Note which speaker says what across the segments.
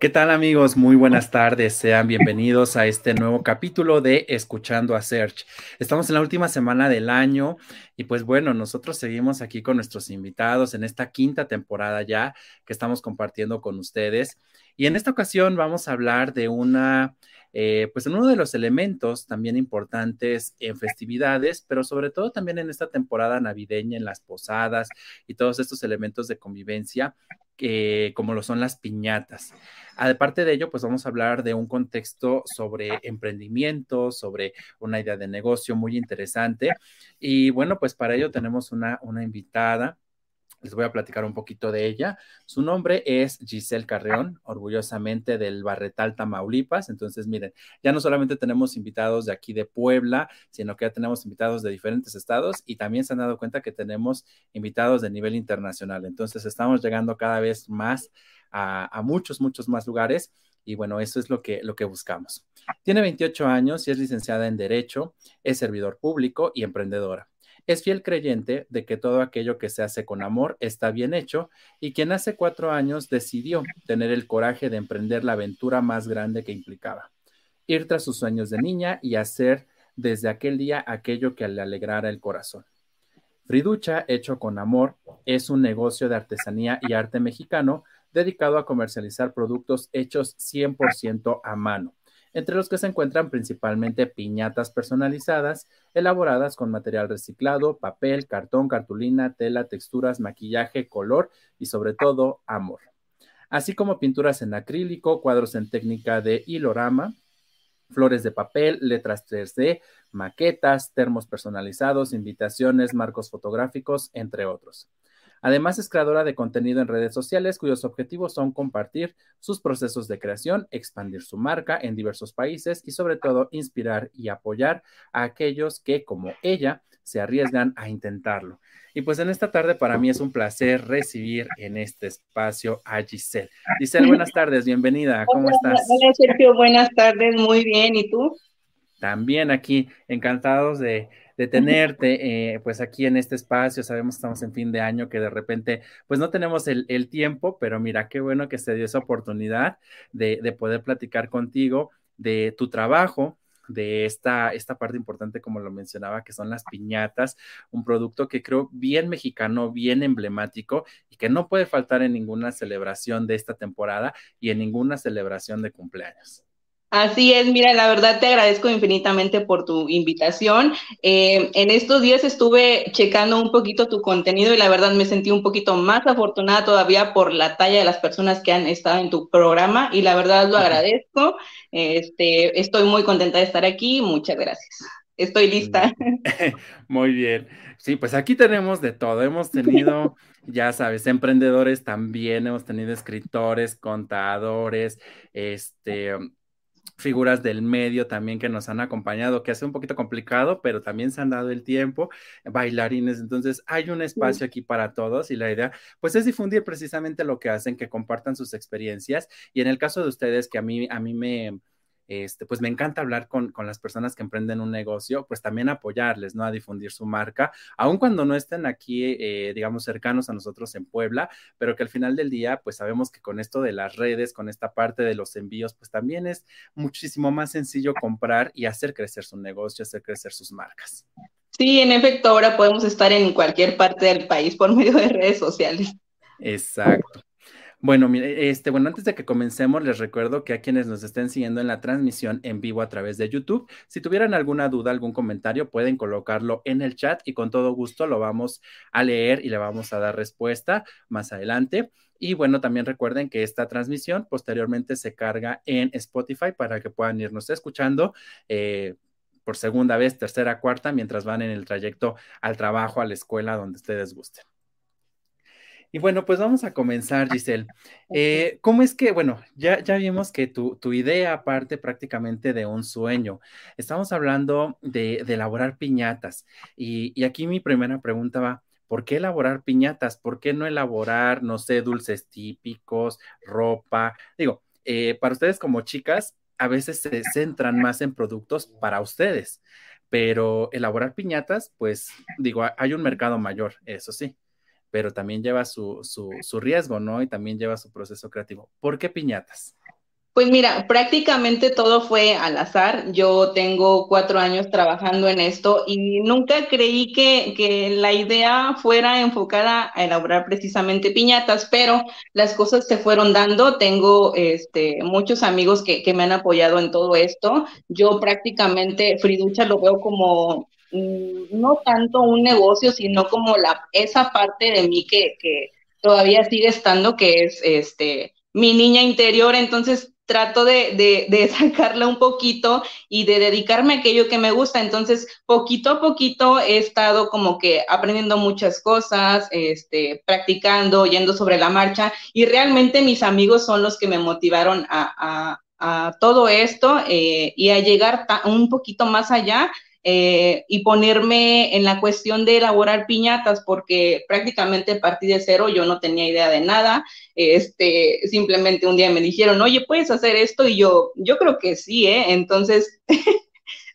Speaker 1: ¿Qué tal amigos? Muy buenas tardes. Sean bienvenidos a este nuevo capítulo de Escuchando a Search. Estamos en la última semana del año y pues bueno, nosotros seguimos aquí con nuestros invitados en esta quinta temporada ya que estamos compartiendo con ustedes. Y en esta ocasión vamos a hablar de una, eh, pues en uno de los elementos también importantes en festividades, pero sobre todo también en esta temporada navideña, en las posadas y todos estos elementos de convivencia, como lo son las piñatas. Aparte de ello, pues vamos a hablar de un contexto sobre emprendimiento, sobre una idea de negocio muy interesante. Y bueno, pues para ello tenemos una, una invitada les voy a platicar un poquito de ella. Su nombre es Giselle Carreón, orgullosamente del Barretal, Tamaulipas. Entonces, miren, ya no solamente tenemos invitados de aquí de Puebla, sino que ya tenemos invitados de diferentes estados y también se han dado cuenta que tenemos invitados de nivel internacional. Entonces, estamos llegando cada vez más a, muchos, muchos más lugares. Y bueno, eso es lo que, lo que buscamos. Tiene 28 años y es licenciada en Derecho, es servidor público y emprendedora. Es fiel creyente de que todo aquello que se hace con amor está bien hecho y quien hace cuatro años decidió tener el coraje de emprender la aventura más grande que implicaba, ir tras sus sueños de niña y hacer desde aquel día aquello que le alegrara el corazón. Friducha, hecho con amor, es un negocio de artesanía y arte mexicano dedicado a comercializar productos hechos 100% a mano entre los que se encuentran principalmente piñatas personalizadas, elaboradas con material reciclado, papel, cartón, cartulina, tela, texturas, maquillaje, color y sobre todo amor. Así como pinturas en acrílico, cuadros en técnica de hilorama, flores de papel, letras 3D, maquetas, termos personalizados, invitaciones, marcos fotográficos, entre otros. Además, es creadora de contenido en redes sociales cuyos objetivos son compartir sus procesos de creación, expandir su marca en diversos países y sobre todo inspirar y apoyar a aquellos que, como ella, se arriesgan a intentarlo. Y pues en esta tarde para mí es un placer recibir en este espacio a Giselle. Giselle, buenas tardes, bienvenida, ¿cómo estás?
Speaker 2: Hola Sergio, buenas tardes, muy bien, ¿y tú?
Speaker 1: También aquí, encantados de, de tenerte eh, pues aquí en este espacio. Sabemos que estamos en fin de año, que de repente pues no tenemos el, tiempo, pero mira qué bueno que se dio esa oportunidad de, de poder platicar contigo de tu trabajo, de esta, esta parte importante, como lo mencionaba, que son las piñatas, un producto que creo bien mexicano, bien emblemático y que no puede faltar en ninguna celebración de esta temporada y en ninguna celebración de cumpleaños.
Speaker 2: Así es, mira, la verdad te agradezco infinitamente por tu invitación. Eh, en estos días estuve checando un poquito tu contenido y la verdad me sentí un poquito más afortunada todavía por la talla de las personas que han estado en tu programa y la verdad lo agradezco. Este, estoy muy contenta de estar aquí. Muchas gracias. Estoy lista.
Speaker 1: Muy bien. Sí, pues aquí tenemos de todo. Hemos tenido, ya sabes, emprendedores también, hemos tenido escritores, contadores, este, figuras del medio también que nos han acompañado, que hace un poquito complicado, pero también se han dado el tiempo, bailarines, entonces hay un espacio aquí para todos y la idea pues es difundir precisamente lo que hacen, que compartan sus experiencias. Y en el caso de ustedes que a mí a mí me este, pues me encanta hablar con, las personas que emprenden un negocio, pues también apoyarles, ¿no? A difundir su marca, aun cuando no estén aquí, eh, digamos, cercanos a nosotros en Puebla, pero que al final del día, pues sabemos que con esto de las redes, con esta parte de los envíos, pues también es muchísimo más sencillo comprar y hacer crecer su negocio, hacer crecer sus marcas.
Speaker 2: Sí, en efecto, ahora podemos estar en cualquier parte del país por medio de redes sociales.
Speaker 1: Exacto. Bueno, mire, este, bueno, antes de que comencemos, les recuerdo que a quienes nos estén siguiendo en la transmisión en vivo a través de YouTube, si tuvieran alguna duda, algún comentario, pueden colocarlo en el chat y con todo gusto lo vamos a leer y le vamos a dar respuesta más adelante. Y bueno, también recuerden que esta transmisión posteriormente se carga en Spotify para que puedan irnos escuchando. Eh, por segunda vez, tercera, cuarta, mientras van en el trayecto al trabajo, a la escuela, donde ustedes gusten. Y bueno, pues vamos a comenzar, Giselle. Eh, ¿Cómo es que, bueno, ya, ya vimos que tu, tu, idea parte prácticamente de un sueño. Estamos hablando de, de elaborar piñatas. Y, y, aquí mi primera pregunta va, ¿por qué elaborar piñatas? ¿Por qué no elaborar, no sé, dulces típicos, ropa? Digo, eh, para ustedes como chicas, a veces se centran más en productos para ustedes, pero elaborar piñatas, pues digo, hay un mercado mayor, eso sí pero también lleva su, su, su riesgo, ¿no? Y también lleva su proceso creativo. ¿Por qué piñatas?
Speaker 2: Pues mira, prácticamente todo fue al azar. Yo tengo cuatro años trabajando en esto y nunca creí que, que, la idea fuera enfocada a elaborar precisamente piñatas, pero las cosas se fueron dando. Tengo este, muchos amigos que, que me han apoyado en todo esto. Yo prácticamente Friducha lo veo como no tanto un negocio, sino como la, esa parte de mí que, que todavía sigue estando, que es este, mi niña interior. Entonces trato de, de, de, sacarla un poquito y de dedicarme a aquello que me gusta. Entonces, poquito a poquito he estado como que aprendiendo muchas cosas, este, practicando, yendo sobre la marcha y realmente mis amigos son los que me motivaron a, a, a todo esto eh, y a llegar un poquito más allá eh, y ponerme en la cuestión de elaborar piñatas, porque prácticamente partí de cero, yo no tenía idea de nada, este, simplemente un día me dijeron, oye, ¿puedes hacer esto? Y yo, yo creo que sí, ¿eh? Entonces,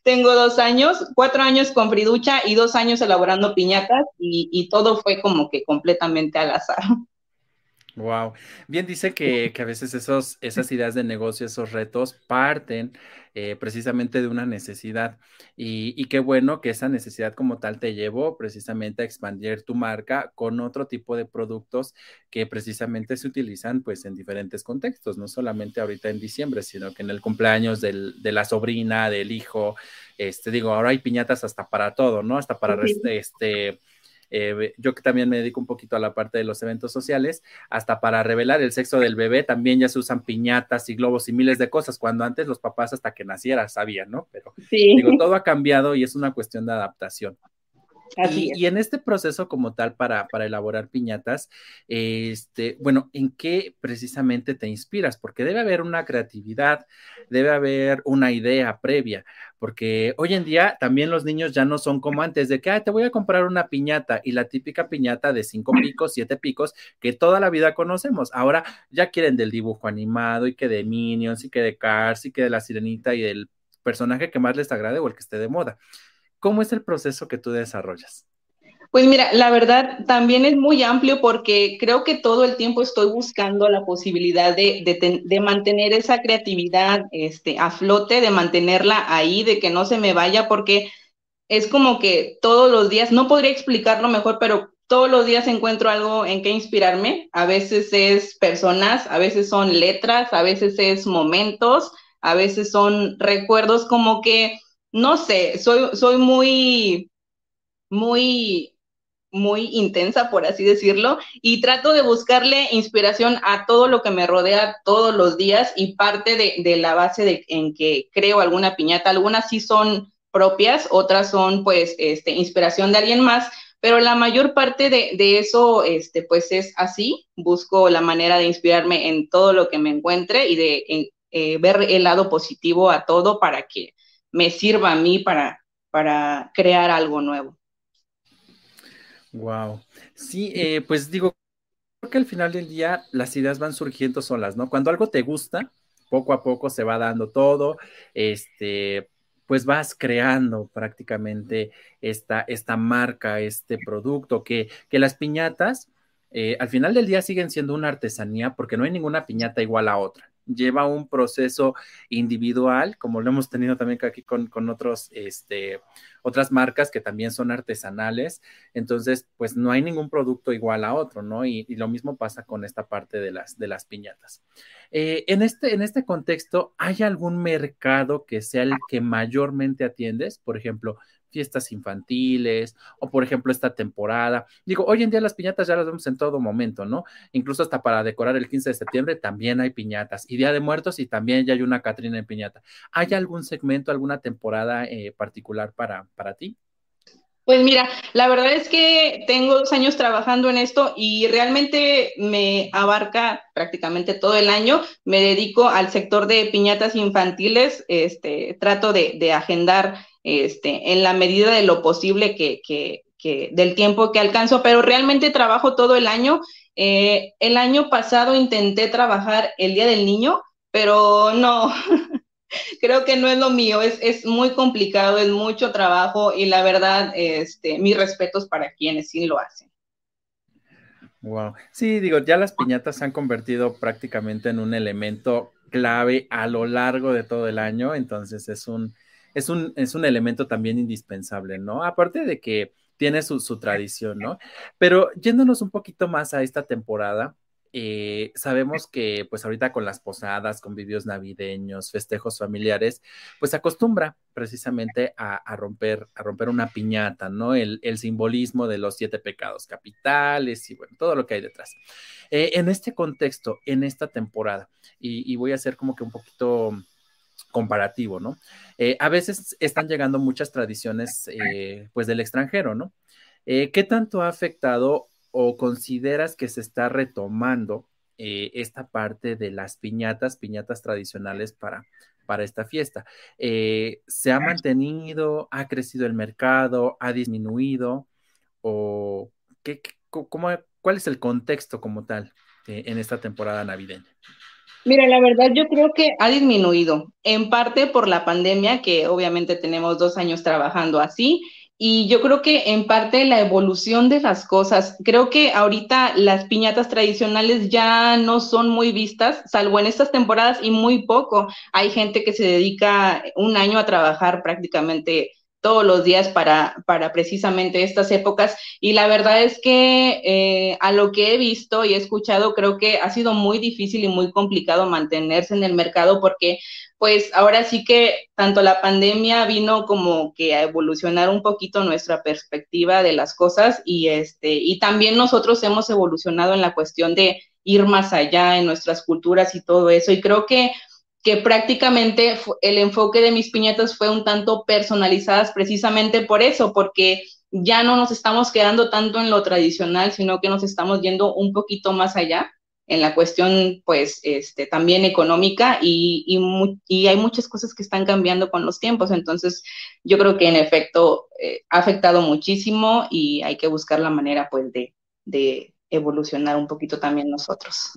Speaker 2: tengo dos años, cuatro años con Friducha y dos años elaborando piñatas y, y todo fue como que completamente al azar.
Speaker 1: Wow. Bien dice que, que, a veces esos, esas ideas de negocio, esos retos parten eh, precisamente de una necesidad. Y, y, qué bueno que esa necesidad como tal te llevó precisamente a expandir tu marca con otro tipo de productos que precisamente se utilizan pues en diferentes contextos, no solamente ahorita en diciembre, sino que en el cumpleaños del, de la sobrina, del hijo. Este, digo, ahora hay piñatas hasta para todo, ¿no? Hasta para este eh, yo que también me dedico un poquito a la parte de los eventos sociales, hasta para revelar el sexo del bebé también ya se usan piñatas y globos y miles de cosas, cuando antes los papás hasta que naciera sabían, ¿no? Pero digo, todo ha cambiado y es una cuestión de adaptación. Y, en este proceso como tal para, para elaborar piñatas, este, bueno, ¿en qué precisamente te inspiras? Porque debe haber una creatividad, debe haber una idea previa, porque hoy en día también los niños ya no son como antes de que, te voy a comprar una piñata y la típica piñata de cinco picos, siete picos, que toda la vida conocemos. Ahora ya quieren del dibujo animado y que de Minions y que de Cars y que de la sirenita y del personaje que más les agrade o el que esté de moda. ¿Cómo es el proceso que tú desarrollas?
Speaker 2: Pues mira, la verdad también es muy amplio porque creo que todo el tiempo estoy buscando la posibilidad de, de, mantener esa creatividad este, a flote, de mantenerla ahí, de que no se me vaya, porque es como que todos los días, no podría explicarlo mejor, pero todos los días encuentro algo en que inspirarme. A veces es personas, a veces son letras, a veces es momentos, a veces son recuerdos como que no sé, soy, soy muy, muy, muy intensa, por así decirlo, y trato de buscarle inspiración a todo lo que me rodea todos los días y parte de, la base en que creo alguna piñata, algunas sí son propias, otras son pues este, inspiración de alguien más, pero la mayor parte de, de, eso, este, pues es así, busco la manera de inspirarme en todo lo que me encuentre y de eh, ver el lado positivo a todo para que me sirva a mí para, para crear algo nuevo.
Speaker 1: Wow. Sí, eh, pues digo, creo que al final del día las ideas van surgiendo solas, ¿no? Cuando algo te gusta, poco a poco se va dando todo, este, pues vas creando prácticamente esta, esta marca, este producto, que, que las piñatas, eh, al final del día siguen siendo una artesanía porque no hay ninguna piñata igual a otra lleva un proceso individual, como lo hemos tenido también aquí con, con otros, este, otras marcas que también son artesanales. Entonces, pues no hay ningún producto igual a otro, ¿no? Y, lo mismo pasa con esta parte de las, de las piñatas. Eh, en, este, en este contexto, ¿hay algún mercado que sea el que mayormente atiendes? Por ejemplo, fiestas infantiles o por ejemplo esta temporada. Digo, hoy en día las piñatas ya las vemos en todo momento, ¿no? Incluso hasta para decorar el 15 de septiembre también hay piñatas y Día de Muertos y también ya hay una Catrina en piñata. ¿Hay algún segmento, alguna temporada eh, particular para, para ti?
Speaker 2: Pues mira, la verdad es que tengo dos años trabajando en esto y realmente me abarca prácticamente todo el año. Me dedico al sector de piñatas infantiles, este, trato de, agendar este, en la medida de lo posible que, del tiempo que alcanzo, pero realmente trabajo todo el año. Eh, el año pasado intenté trabajar el Día del Niño, pero no, creo que no es lo mío, es, muy complicado, es mucho trabajo y la verdad, este, mis respetos para quienes sí lo hacen.
Speaker 1: Wow. Sí, digo, ya las piñatas se han convertido prácticamente en un elemento clave a lo largo de todo el año, entonces es un, es un, es un elemento también indispensable, ¿no? Aparte de que tiene su, su tradición, ¿no? Pero yéndonos un poquito más a esta temporada, eh, sabemos que pues ahorita con las posadas, convivios navideños, festejos familiares, pues se acostumbra precisamente a, romper, a romper una piñata, ¿no? El, simbolismo de los siete pecados capitales y bueno, todo lo que hay detrás. Eh, en este contexto, en esta temporada, y, voy a hacer como que un poquito comparativo, ¿no? Eh, a veces están llegando muchas tradiciones pues del extranjero, ¿no? ¿Qué tanto ha afectado o consideras que se está retomando eh, esta parte de las piñatas, piñatas tradicionales para, para esta fiesta? Eh, ¿Se ha mantenido, ha crecido el mercado, ha disminuido o qué, cómo, cuál es el contexto como tal eh, en esta temporada navideña?
Speaker 2: Mira, la verdad yo creo que ha disminuido, en parte por la pandemia, que obviamente tenemos dos años trabajando así, y yo creo que en parte la evolución de las cosas, creo que ahorita las piñatas tradicionales ya no son muy vistas, salvo en estas temporadas y muy poco. Hay gente que se dedica un año a trabajar prácticamente todos los días para, para precisamente estas épocas. Y la verdad es que eh, a lo que he visto y he escuchado, creo que ha sido muy difícil y muy complicado mantenerse en el mercado porque pues ahora sí que tanto la pandemia vino como que a evolucionar un poquito nuestra perspectiva de las cosas y este y también nosotros hemos evolucionado en la cuestión de ir más allá en nuestras culturas y todo eso y creo que que prácticamente el enfoque de mis piñatas fue un tanto personalizadas precisamente por eso, porque ya no nos estamos quedando tanto en lo tradicional, sino que nos estamos yendo un poquito más allá en la cuestión, pues, este, también económica y, y, hay muchas cosas que están cambiando con los tiempos. Entonces, yo creo que en efecto eh, ha afectado muchísimo y hay que buscar la manera, pues, de, de evolucionar un poquito también nosotros.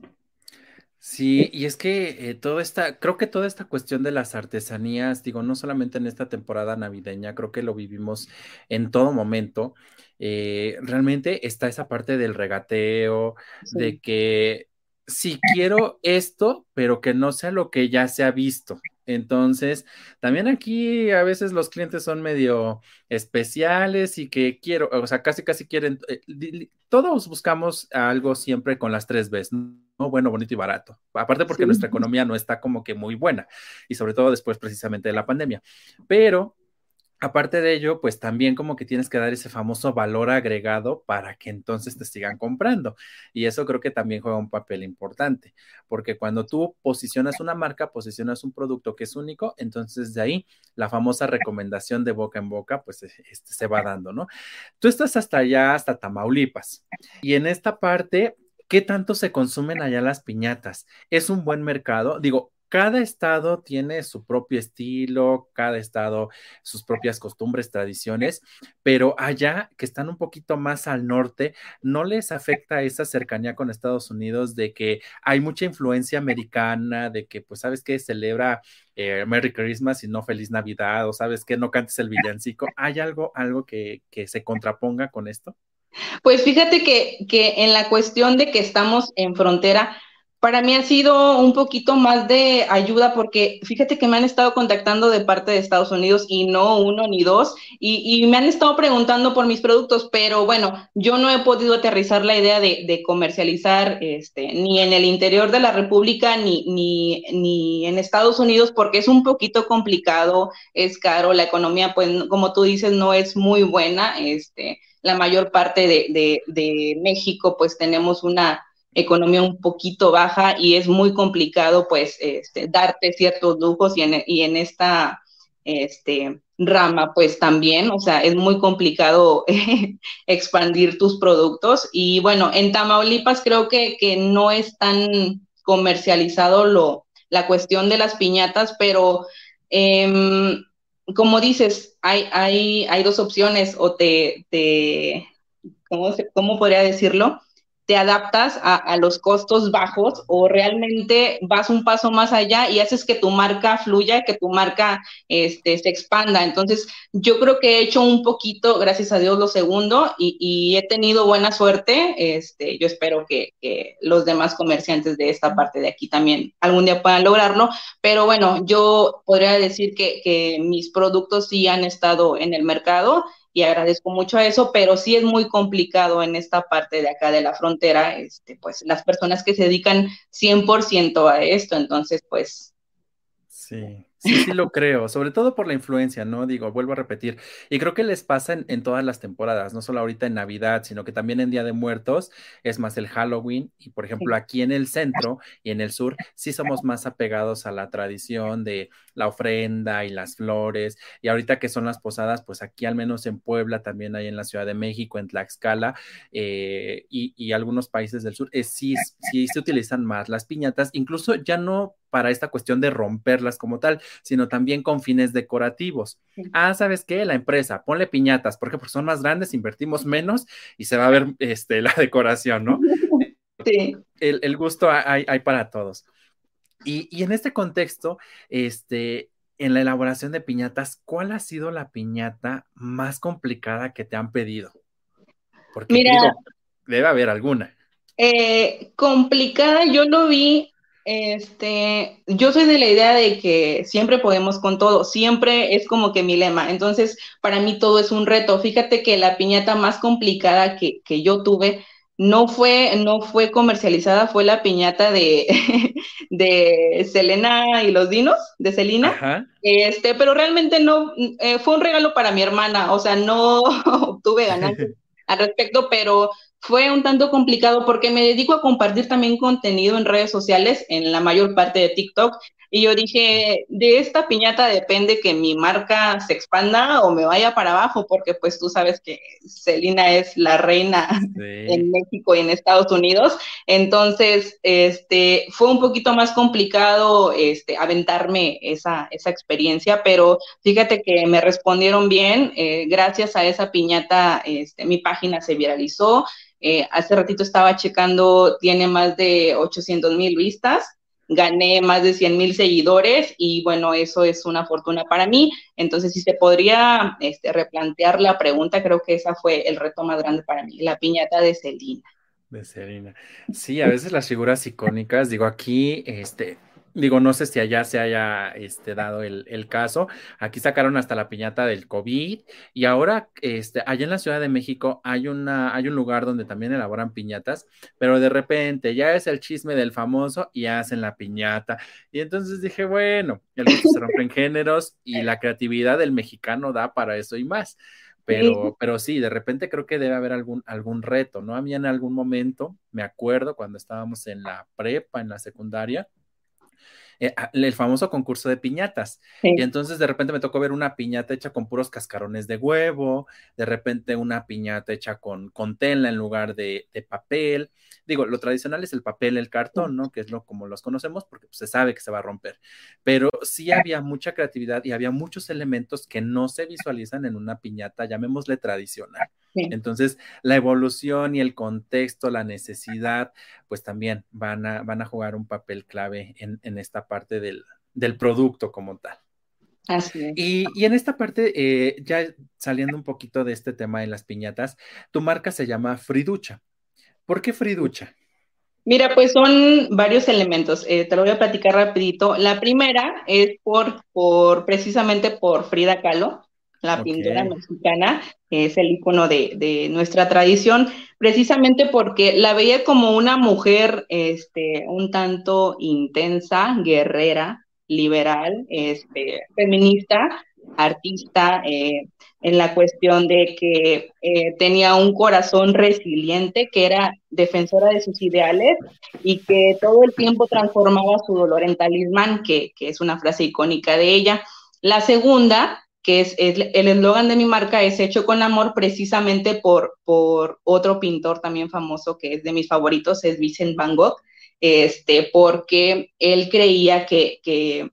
Speaker 1: Sí, y es que eh, toda esta, creo que toda esta cuestión de las artesanías, digo, no solamente en esta temporada navideña, creo que lo vivimos en todo momento. Eh, realmente está esa parte del regateo, de que si quiero esto, pero que no sea lo que ya se ha visto. Entonces, también aquí a veces los clientes son medio especiales y que quiero, o sea, casi, casi quieren, eh, todos buscamos algo siempre con las tres Bs, ¿no? Bueno, bonito y barato. Aparte porque nuestra economía no está como que muy buena y sobre todo después precisamente de la pandemia. Pero Aparte de ello, pues también como que tienes que dar ese famoso valor agregado para que entonces te sigan comprando. Y eso creo que también juega un papel importante, porque cuando tú posicionas una marca, posicionas un producto que es único, entonces de ahí la famosa recomendación de boca en boca, pues este, se va dando, ¿no? Tú estás hasta allá, hasta Tamaulipas. Y en esta parte, ¿qué tanto se consumen allá las piñatas? ¿Es un buen mercado? Digo, cada estado tiene su propio estilo, cada estado sus propias costumbres, tradiciones, pero allá que están un poquito más al norte, no les afecta esa cercanía con Estados Unidos de que hay mucha influencia americana, de que pues sabes que celebra eh, Merry Christmas y no Feliz Navidad, o sabes que no cantes el villancico. ¿Hay algo, algo que, que se contraponga con esto?
Speaker 2: Pues fíjate que, que en la cuestión de que estamos en frontera, para mí ha sido un poquito más de ayuda porque fíjate que me han estado contactando de parte de Estados Unidos y no uno ni dos y, me han estado preguntando por mis productos, pero bueno, yo no he podido aterrizar la idea de, comercializar este, ni en el interior de la República ni, ni, ni en Estados Unidos porque es un poquito complicado, es caro, la economía, pues como tú dices, no es muy buena. Este, la mayor parte de, de México, pues tenemos una economía un poquito baja y es muy complicado pues este, darte ciertos lujos y en, esta este, rama, pues también, o sea, es muy complicado expandir tus productos. Y bueno, en Tamaulipas creo que, no es tan comercializado lo, la cuestión de las piñatas, pero em, como dices, hay, hay, dos opciones, o te, te ¿cómo, ¿cómo podría decirlo? Te adaptas a, los costos bajos o realmente vas un paso más allá y haces que tu marca fluya, que tu marca este, se expanda. Entonces, yo creo que he hecho un poquito, gracias a Dios, lo segundo y, he tenido buena suerte. Este, yo espero que, los demás comerciantes de esta parte de aquí también algún día puedan lograrlo. Pero bueno, yo podría decir que, que mis productos sí han estado en el mercado y agradezco mucho a eso, pero sí es muy complicado en esta parte de acá de la frontera, este, pues las personas que se dedican 100% a esto, entonces pues...
Speaker 1: Sí. Sí, sí lo creo, sobre todo por la influencia, ¿no? Digo, vuelvo a repetir, y creo que les pasa en, todas las temporadas, no solo ahorita en Navidad, sino que también en Día de Muertos, es más el Halloween, y por ejemplo aquí en el centro y en el sur, sí somos más apegados a la tradición de la ofrenda y las flores, y ahorita que son las posadas, pues aquí al menos en Puebla, también hay en la Ciudad de México, en Tlaxcala, eh, y, algunos países del sur, eh, sí, sí se utilizan más las piñatas, incluso ya no para esta cuestión de romperlas como tal, sino también con fines decorativos. Ah, ¿sabes qué? La empresa, ponle piñatas, porque son más grandes, invertimos menos y se va a ver este, la decoración, ¿no? Sí. El, gusto hay, para todos. Y, en este contexto, este, en la elaboración de piñatas, ¿cuál ha sido la piñata más complicada que te han pedido? Porque Mira, debe haber alguna.
Speaker 2: Eh, complicada, yo lo vi este, yo soy de la idea de que siempre podemos con todo, siempre es como que mi lema. Entonces, para mí todo es un reto. Fíjate que la piñata más complicada que, que yo tuve no fue, no fue comercializada, fue la piñata de, de Selena y los dinos, de Selena. Este, pero realmente no, eh, fue un regalo para mi hermana, o sea, no obtuve ganancias al respecto, pero fue un tanto complicado porque me dedico a compartir también contenido en redes sociales, en la mayor parte de TikTok, y yo dije, de esta piñata depende que mi marca se expanda o me vaya para abajo, porque pues tú sabes que Celina es la reina en México y en Estados Unidos. Entonces, este, fue un poquito más complicado este, aventarme esa, esa experiencia, pero fíjate que me respondieron bien. Eh, gracias a esa piñata, este, mi página se viralizó. Eh, hace ratito estaba checando, tiene más de 800 mil vistas gané más de 100 mil seguidores y bueno, eso es una fortuna para mí. Entonces, si se podría este, replantear la pregunta, creo que ese fue el reto más grande para mí, la piñata de Celina.
Speaker 1: De Celina. Sí, a veces las figuras icónicas, digo, aquí, este, Digo, no sé si allá se haya este, dado el, caso. Aquí sacaron hasta la piñata del COVID y ahora este, allá en la Ciudad de México hay, una, hay un lugar donde también elaboran piñatas, pero de repente ya es el chisme del famoso y hacen la piñata. Y entonces dije, bueno, el gusto se rompen géneros y la creatividad del mexicano da para eso y más. Pero, pero sí, de repente creo que debe haber algún, algún reto, ¿no? A mí en algún momento, me acuerdo cuando estábamos en la prepa, en la secundaria, eh, el famoso concurso de piñatas. Y entonces de repente me tocó ver una piñata hecha con puros cascarones de huevo, de repente una piñata hecha con, con tela en lugar de, papel. Digo, lo tradicional es el papel, el cartón, ¿no? Que es lo como los conocemos porque pues, se sabe que se va a romper. Pero sí había mucha creatividad y había muchos elementos que no se visualizan en una piñata, llamémosle tradicional. Entonces, la evolución y el contexto, la necesidad, pues también van a, van a jugar un papel clave en, esta parte del, producto como tal.
Speaker 2: Así
Speaker 1: Y, en esta parte, eh, ya saliendo un poquito de este tema de las piñatas, tu marca se llama Friducha. ¿Por qué Friducha?
Speaker 2: Mira, pues son varios elementos. Eh, te lo voy a platicar rapidito. La primera es por, por precisamente por Frida Kahlo la pintura mexicana, es el icono de, nuestra tradición, precisamente porque la veía como una mujer este, un tanto intensa, guerrera, liberal, este, feminista, artista, eh, en la cuestión de que eh, tenía un corazón resiliente, que era defensora de sus ideales y que todo el tiempo transformaba su dolor en talismán, que, que es una frase icónica de ella. La segunda que es, el eslogan de mi marca es hecho con amor precisamente por, por otro pintor también famoso que es de mis favoritos, es Vincent Van Gogh, este, porque él creía que, que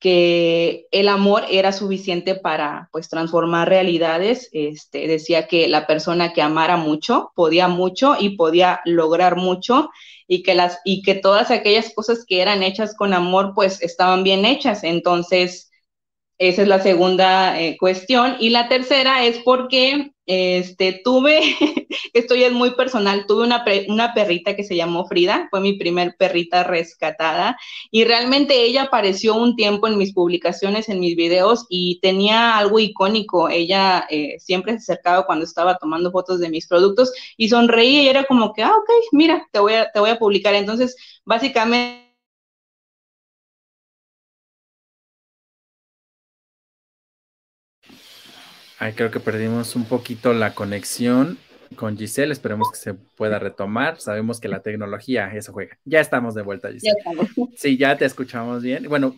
Speaker 2: que el amor era suficiente para pues transformar realidades. Este, decía que la persona que amara mucho podía mucho y podía lograr mucho y que las y que todas aquellas cosas que eran hechas con amor pues estaban bien hechas. Entonces, esa es la segunda eh, cuestión. Y la tercera es porque este, tuve, esto ya es muy personal, tuve una, una perrita que se llamó Frida, fue mi primer perrita rescatada y realmente ella apareció un tiempo en mis publicaciones, en mis videos y tenía algo icónico. Ella eh, siempre se acercaba cuando estaba tomando fotos de mis productos y sonreía y era como que, ah, ok, mira, te voy a, te voy a publicar. Entonces, básicamente
Speaker 1: creo que perdimos un poquito la conexión con Giselle. Esperemos que se pueda retomar. Sabemos que la tecnología eso juega. Ya estamos de vuelta, Giselle. sí, ya te escuchamos bien. Bueno,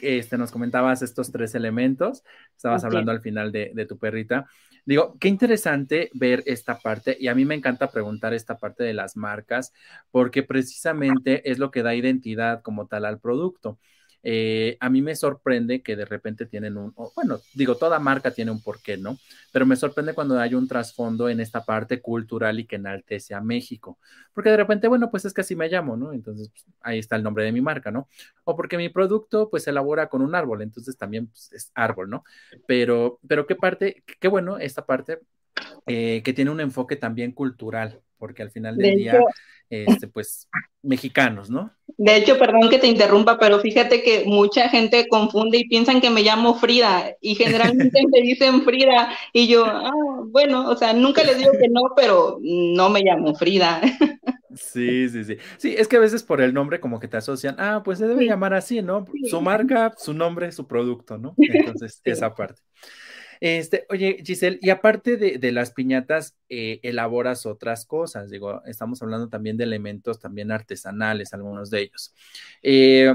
Speaker 1: este, nos comentabas estos tres elementos. Estabas hablando al final de, de tu perrita. Digo, qué interesante ver esta parte y a mí me encanta preguntar esta parte de las marcas porque precisamente es lo que da identidad como tal al producto. Eh, a mí me sorprende que de repente tienen un, bueno, digo, toda marca tiene un porqué, ¿no? Pero me sorprende cuando hay un trasfondo en esta parte cultural y que enaltece a México, porque de repente, bueno, pues es que así me llamo, ¿no? Entonces, pues, ahí está el nombre de mi marca, ¿no? O porque mi producto, pues, se elabora con un árbol, entonces también pues, es árbol, ¿no? Pero, pero qué parte, qué bueno esta parte eh, que tiene un enfoque también cultural, porque al final del día, este, pues, mexicanos, ¿no?
Speaker 2: De hecho, perdón que te interrumpa, pero fíjate que mucha gente confunde y piensan que me llamo Frida y generalmente me dicen Frida y yo, ah, bueno, o sea, nunca les digo que no, pero no me llamo Frida.
Speaker 1: Sí, sí, sí. Sí, es que a veces por el nombre como que te asocian, ah, pues se debe llamar así, ¿no? Su marca, su nombre, su producto, ¿no? Entonces, esa parte. Este, oye, Giselle, y aparte de, las piñatas, eh, elaboras otras cosas. Digo, estamos hablando también de elementos también artesanales, algunos de ellos. Eh,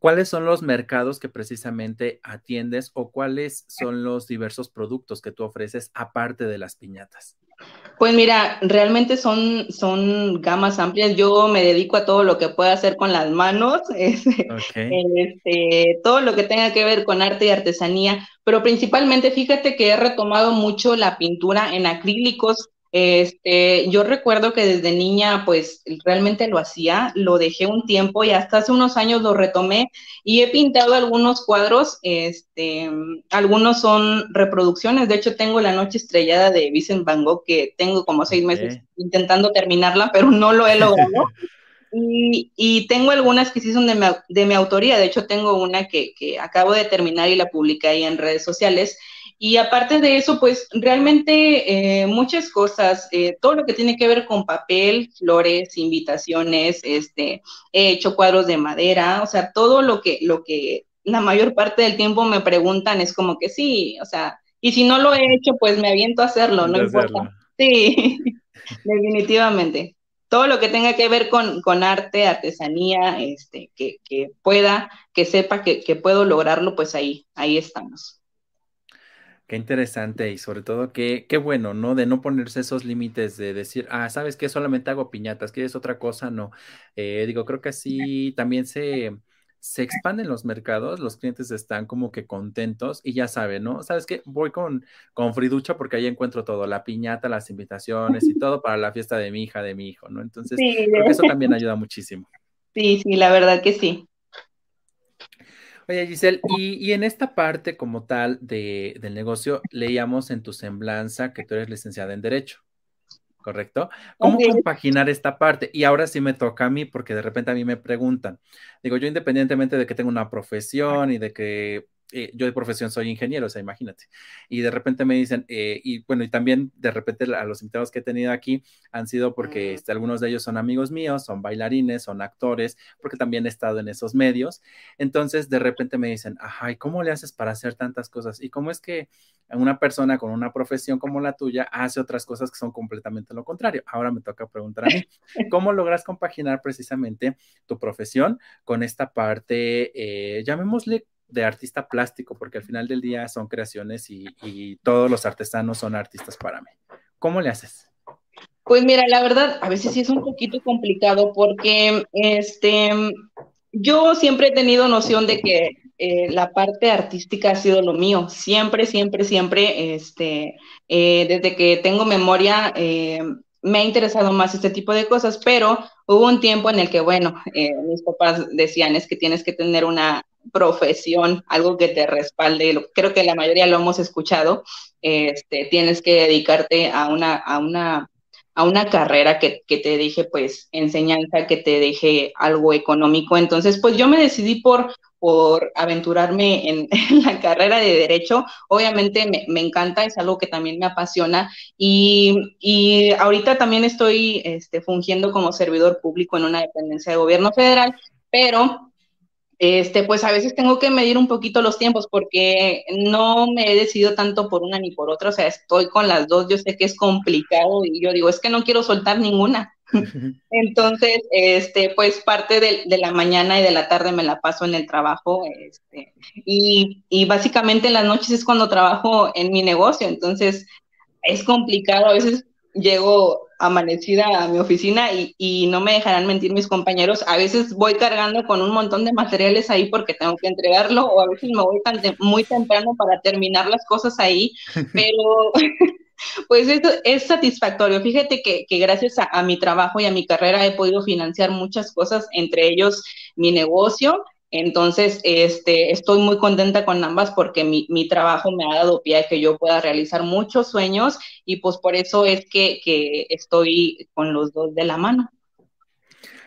Speaker 1: ¿Cuáles son los mercados que precisamente atiendes o cuáles son los diversos productos que tú ofreces aparte de las piñatas?
Speaker 2: Pues mira, realmente son, son gamas amplias. Yo me dedico a todo lo que pueda hacer con las manos, este, todo lo que tenga que ver con arte y artesanía, pero principalmente fíjate que he retomado mucho la pintura en acrílicos, este, yo recuerdo que desde niña, pues realmente lo hacía, lo dejé un tiempo y hasta hace unos años lo retomé y he pintado algunos cuadros, este, algunos son reproducciones, de hecho tengo La Noche Estrellada de Vincent Van Gogh que tengo como seis meses intentando terminarla, pero no lo he logrado. y, tengo algunas que sí son de mi, de mi autoría, de hecho tengo una que, que acabo de terminar y la publiqué ahí en redes sociales y aparte de eso, pues realmente eh, muchas cosas, eh, todo lo que tiene que ver con papel, flores, invitaciones, este, he hecho cuadros de madera, o sea, todo lo que, lo que la mayor parte del tiempo me preguntan es como que sí, o sea, y si no lo he hecho, pues me aviento a hacerlo, no importa. Sí, definitivamente. Todo lo que tenga que ver con, con arte, artesanía, este, que, que pueda, que sepa que, que puedo lograrlo, pues ahí, ahí estamos.
Speaker 1: Qué interesante y sobre todo qué, qué bueno, ¿no? De no ponerse esos límites de decir, ah, ¿sabes qué? Solamente hago piñatas, ¿quieres otra cosa? No. Eh, digo, creo que así también se, se expanden los mercados, los clientes están como que contentos y ya saben, ¿no? ¿Sabes qué? Voy con, con Friducha porque ahí encuentro todo, la piñata, las invitaciones y todo para la fiesta de mi hija, de mi hijo, ¿no? Entonces, creo que eso también ayuda muchísimo.
Speaker 2: Sí, sí, la verdad que sí.
Speaker 1: Oye, Giselle, y, en esta parte como tal de, del negocio, leíamos en tu semblanza que tú eres licenciada en Derecho, ¿correcto? ¿Cómo compaginar esta parte? Y ahora sí me toca a mí, porque de repente a mí me preguntan, digo, yo independientemente de que tengo una profesión y de que eh, yo de profesión soy ingeniero, o sea, imagínate. Y de repente me dicen, eh, y bueno, y también de repente a los invitados que he tenido aquí han sido porque este, algunos de ellos son amigos míos, son bailarines, son actores, porque también he estado en esos medios. Entonces, de repente me dicen, ajá, ¿y cómo le haces para hacer tantas cosas? ¿Y cómo es que una persona con una profesión como la tuya hace otras cosas que son completamente lo contrario? Ahora me toca preguntar a mí, ¿cómo logras compaginar precisamente tu profesión con esta parte, eh, llamémosle de artista plástico, porque al final del día son creaciones y, todos los artesanos son artistas para mí. ¿Cómo le haces?
Speaker 2: Pues mira, la verdad, a veces sí es un poquito complicado porque este, yo siempre he tenido noción de que eh, la parte artística ha sido lo mío, siempre, siempre, siempre, este, eh, desde que tengo memoria, eh, me ha interesado más este tipo de cosas, pero hubo un tiempo en el que, bueno, mis papás decían es que tienes que tener una profesión, algo que te respalde, creo que la mayoría lo hemos escuchado, este, tienes que dedicarte a una, a una a una carrera que, que, te deje pues enseñanza, que te deje algo económico. Entonces, pues yo me decidí por, por aventurarme en, la carrera de derecho. Obviamente me, me, encanta, es algo que también me apasiona y, y ahorita también estoy este, fungiendo como servidor público en una dependencia de gobierno federal, pero este, pues a veces tengo que medir un poquito los tiempos porque no me he decidido tanto por una ni por otra, o sea, estoy con las dos, yo sé que es complicado y yo digo, es que no quiero soltar ninguna. Entonces, este, pues parte de, de, la mañana y de la tarde me la paso en el trabajo, este, y, y básicamente en las noches es cuando trabajo en mi negocio, entonces es complicado, a veces llego amanecida a mi oficina y, y, no me dejarán mentir mis compañeros. A veces voy cargando con un montón de materiales ahí porque tengo que entregarlo o a veces me voy tan muy temprano para terminar las cosas ahí, pero pues esto es satisfactorio. Fíjate que, que gracias a, a, mi trabajo y a mi carrera he podido financiar muchas cosas, entre ellos mi negocio entonces, este, estoy muy contenta con ambas porque mi, mi, trabajo me ha dado pie a que yo pueda realizar muchos sueños y pues por eso es que, que estoy con los dos de la mano.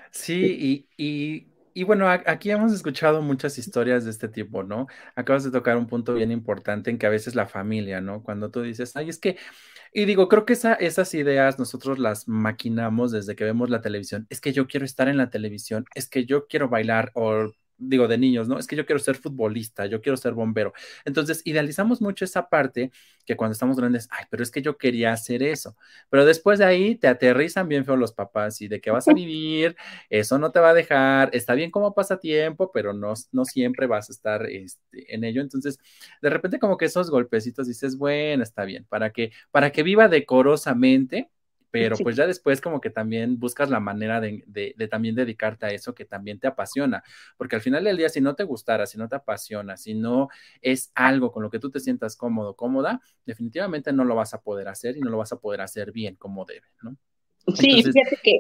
Speaker 1: Sí, y, y, bueno, aquí hemos escuchado muchas historias de este tipo, ¿no? Acabas de tocar un punto bien importante en que a veces la familia, ¿no? Cuando tú dices, ay, es que y digo, creo que esa, esas ideas nosotros las maquinamos desde que vemos la televisión. Es que yo quiero estar en la televisión, es que yo quiero bailar o digo, de niños, ¿no? Es que yo quiero ser futbolista, yo quiero ser bombero. Entonces, idealizamos mucho esa parte que cuando estamos grandes, ay, pero es que yo quería hacer eso. Pero después de ahí te aterrizan bien feo los papás y de que vas a vivir, eso no te va a dejar, está bien como pasatiempo, pero no, no siempre vas a estar este, en ello. Entonces, de repente como que esos golpecitos dices, bueno, está bien, para que, para que viva decorosamente pero pues ya después como que también buscas la manera de, de, también dedicarte a eso que también te apasiona, porque al final del día si no te gustara, si no te apasiona, si no es algo con lo que tú te sientas cómodo, cómoda, definitivamente no lo vas a poder hacer y no lo vas a poder hacer bien como debe, ¿no?
Speaker 2: Sí, fíjate que,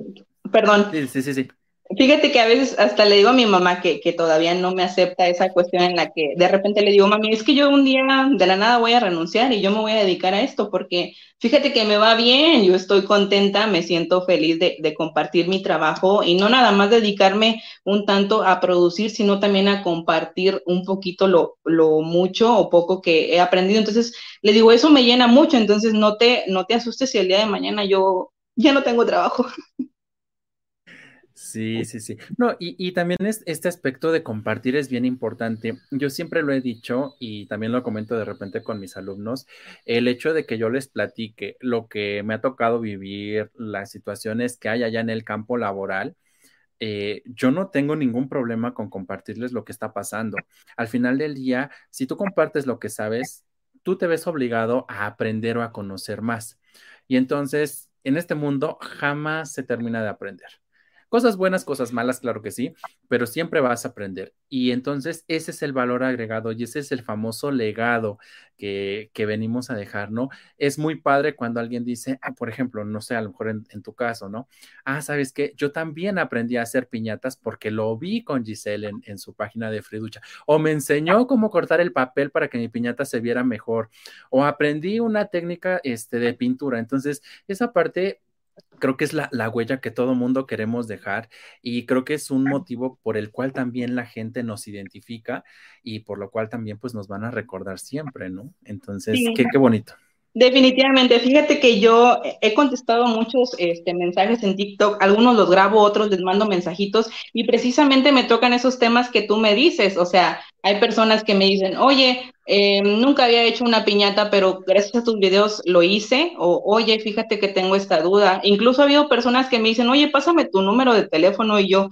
Speaker 2: perdón.
Speaker 1: Sí, sí, sí, sí.
Speaker 2: Fíjate que a veces hasta le digo a mi mamá que, que, todavía no me acepta esa cuestión en la que de repente le digo, mami, es que yo un día de la nada voy a renunciar y yo me voy a dedicar a esto porque fíjate que me va bien, yo estoy contenta, me siento feliz de, de compartir mi trabajo y no nada más dedicarme un tanto a producir, sino también a compartir un poquito lo, lo mucho o poco que he aprendido. Entonces le digo, eso me llena mucho, entonces no te, no te asustes si el día de mañana yo ya no tengo trabajo.
Speaker 1: Sí, sí, sí. No, y, y, también es, este aspecto de compartir es bien importante. Yo siempre lo he dicho y también lo comento de repente con mis alumnos, el hecho de que yo les platique lo que me ha tocado vivir, las situaciones que hay allá en el campo laboral, eh, yo no tengo ningún problema con compartirles lo que está pasando. Al final del día, si tú compartes lo que sabes, tú te ves obligado a aprender o a conocer más. Y entonces, en este mundo jamás se termina de aprender. Cosas buenas, cosas malas, claro que sí, pero siempre vas a aprender. Y entonces ese es el valor agregado y ese es el famoso legado que, que venimos a dejar, ¿no? Es muy padre cuando alguien dice, ah, por ejemplo, no sé, a lo mejor en, tu caso, ¿no? Ah, ¿sabes qué? Yo también aprendí a hacer piñatas porque lo vi con Giselle en, en su página de Friducha. O me enseñó cómo cortar el papel para que mi piñata se viera mejor. O aprendí una técnica este, de pintura. Entonces, esa parte creo que es la, la, huella que todo mundo queremos dejar y creo que es un motivo por el cual también la gente nos identifica y por lo cual también pues nos van a recordar siempre, ¿no? Entonces, sí. qué, qué bonito.
Speaker 2: Definitivamente, fíjate que yo he contestado muchos este, mensajes en TikTok, algunos los grabo, otros les mando mensajitos y precisamente me tocan esos temas que tú me dices, o sea, hay personas que me dicen, oye, eh, nunca había hecho una piñata, pero gracias a tus videos lo hice, o oye, fíjate que tengo esta duda. Incluso ha habido personas que me dicen, oye, pásame tu número de teléfono y yo,